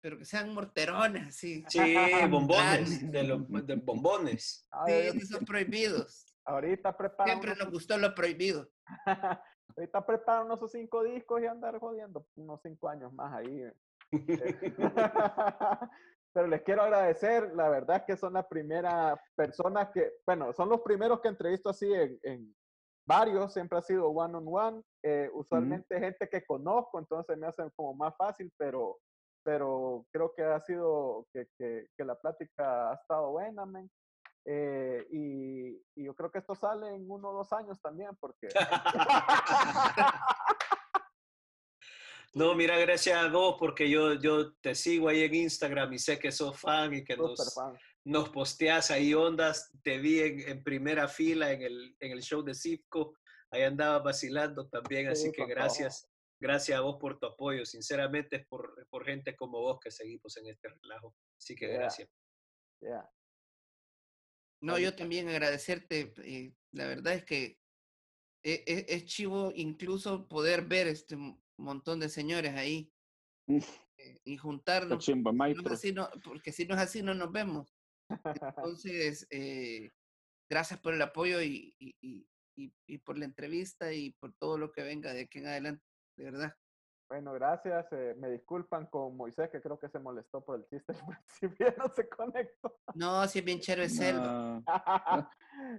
pero que sean morterones, así. Sí, bombones. De, los de bombones. Sí, esos son prohibidos. Ahorita preparan Siempre unos, nos gustó lo prohibido. ahorita preparan unos cinco discos y andar jodiendo unos cinco años más ahí. Pero les quiero agradecer, la verdad que son la primera persona que, bueno, son los primeros que entrevisto así en, en varios, siempre ha sido one on one, eh, usualmente gente que conozco, entonces me hacen como más fácil, pero, pero creo que ha sido, que, que, que la plática ha estado buena, men. Eh, y, y yo creo que esto sale en uno o dos años también, porque... No, mira, gracias a vos porque yo, yo te sigo ahí en Instagram y sé que sos fan y que nos, fan. nos posteas ahí ondas. Te vi en, en primera fila en el, en el show de Cifco. Ahí andaba vacilando también, así Sí, que gracias. Gracias a vos por tu apoyo. Sinceramente es por, por gente como vos que seguimos en este relajo. Así que Yeah. gracias. Yeah. No, yo también agradecerte. eh, la verdad es que e- e- es, chivo incluso poder ver este montón de señores ahí Mm. eh, y juntarnos. chimba, si no es maestro. así, no- porque si no es así, no nos vemos. Entonces, eh, gracias por el apoyo y- y- y- y por la entrevista y por todo lo que venga de aquí en adelante, de verdad. Bueno, gracias. eh, me disculpan con Moisés, que creo que se molestó por el chiste al principio, no se conectó. No, si es bien chévere serlo. No,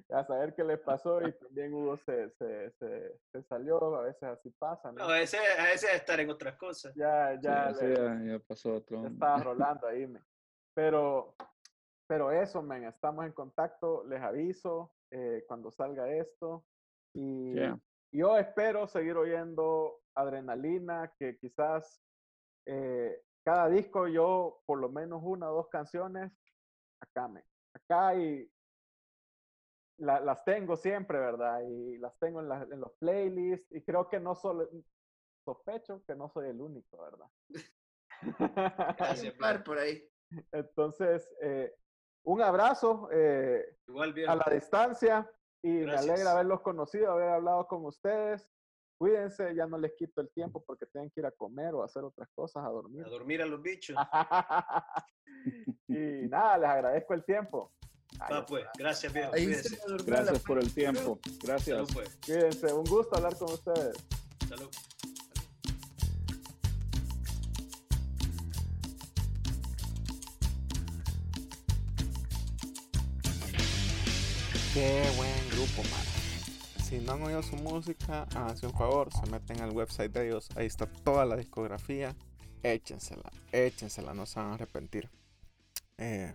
a saber qué le pasó y también Hugo se, se, se, se salió, a veces así pasa, ¿no? No, a veces, a veces estar en otras cosas. Ya, ya, sí, le- sí, ya, ya pasó otro. ya estaba rolando ahí, men. Pero, pero eso, men, estamos en contacto, les aviso eh, cuando salga esto. Y Yeah. Yo espero seguir oyendo adrenalina, que quizás eh, cada disco yo, por lo menos una o dos canciones, acá, men. Acá y las tengo siempre, ¿verdad? Y las tengo en, en los playlists y creo que no solo, sospecho que no soy el único, ¿verdad? Gracias, par por ahí. Entonces, eh, un abrazo eh, Igual a la distancia y Gracias. me alegra haberlos conocido, haber hablado con ustedes. Cuídense, ya no les quito el tiempo porque tienen que ir a comer o a hacer otras cosas, a dormir. A dormir a los bichos. y nada, les agradezco el tiempo. Ay, Va pues, gracias Gracias por el tiempo. Gracias. Salud pues. Cuídense, un gusto hablar con ustedes. Salud. Qué buen grupo, man. Si no han oído su música, háganse un favor, se meten al website de ellos, ahí está toda la discografía. Échensela, échensela, no se van a arrepentir. Eh,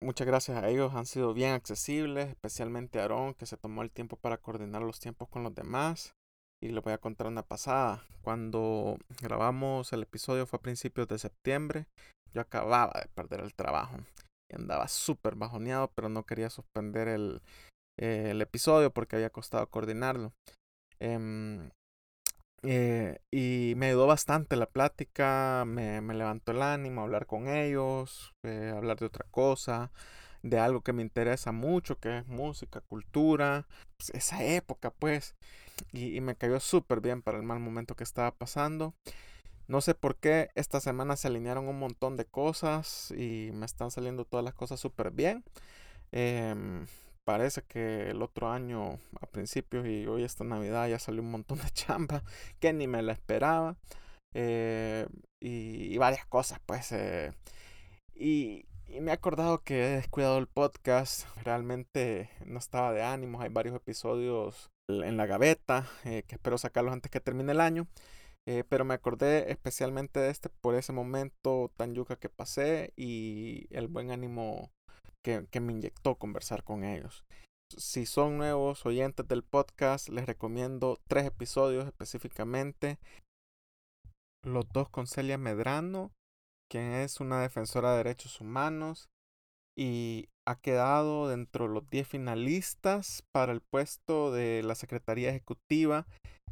muchas gracias a ellos, han sido bien accesibles, especialmente a Aaron, que se tomó el tiempo para coordinar los tiempos con los demás. Y les voy a contar una pasada. Cuando grabamos el episodio fue a principios de septiembre. Yo acababa de perder el trabajo andaba súper bajoneado, pero no quería suspender el, eh, el episodio porque había costado coordinarlo. Em, eh, y me ayudó bastante la plática, me, me levantó el ánimo hablar con ellos, eh, hablar de otra cosa, de algo que me interesa mucho, que es música, cultura, pues, esa época pues. Y, y me cayó súper bien para el mal momento que estaba pasando. No sé por qué esta semana se alinearon un montón de cosas y me están saliendo todas las cosas súper bien. Em, parece que el otro año a principios y hoy esta Navidad ya salió un montón de chamba que ni me la esperaba. Eh, y, varias cosas pues. eh, y, y me he acordado que he descuidado el podcast. Realmente no estaba de ánimos. Hay varios episodios en la gaveta eh, que espero sacarlos antes que termine el año. Eh, pero me acordé especialmente de este por ese momento tan yuca que pasé y el buen ánimo que, que me inyectó conversar con ellos. Si son nuevos oyentes del podcast, les recomiendo tres episodios específicamente. Los dos con Celia Medrano, quien es una defensora de derechos humanos y ha quedado dentro de los 10 finalistas para el puesto de la Secretaría Ejecutiva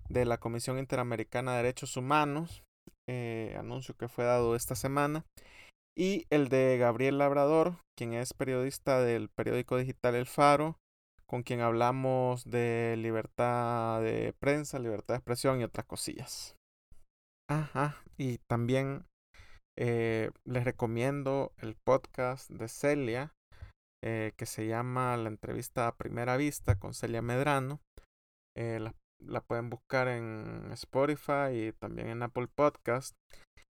de la Comisión Interamericana de Derechos Humanos, eh, anuncio que fue dado esta semana, y el de Gabriel Labrador, quien es periodista del periódico digital El Faro, con quien hablamos de libertad de prensa, libertad de expresión y otras cosillas. Ajá, y también eh, les recomiendo el podcast de Celia, eh, que se llama La entrevista a primera vista con Celia Medrano. Eh, la, la, pueden buscar en Spotify y también en Apple Podcast.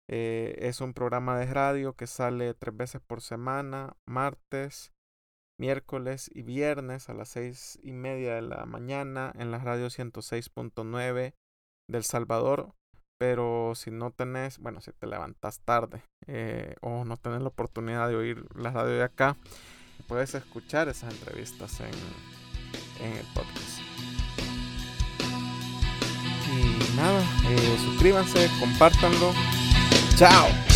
Es un programa de radio que sale tres veces por semana, martes, miércoles y viernes a las seis y media de la mañana en la radio 106.9 del Salvador. Pero si no tenés, bueno, si te levantas tarde eh, o no tenés la oportunidad de oír la radio de acá, puedes escuchar esas entrevistas en, en el podcast. Y nada, eh, suscríbanse, compártanlo. Chao.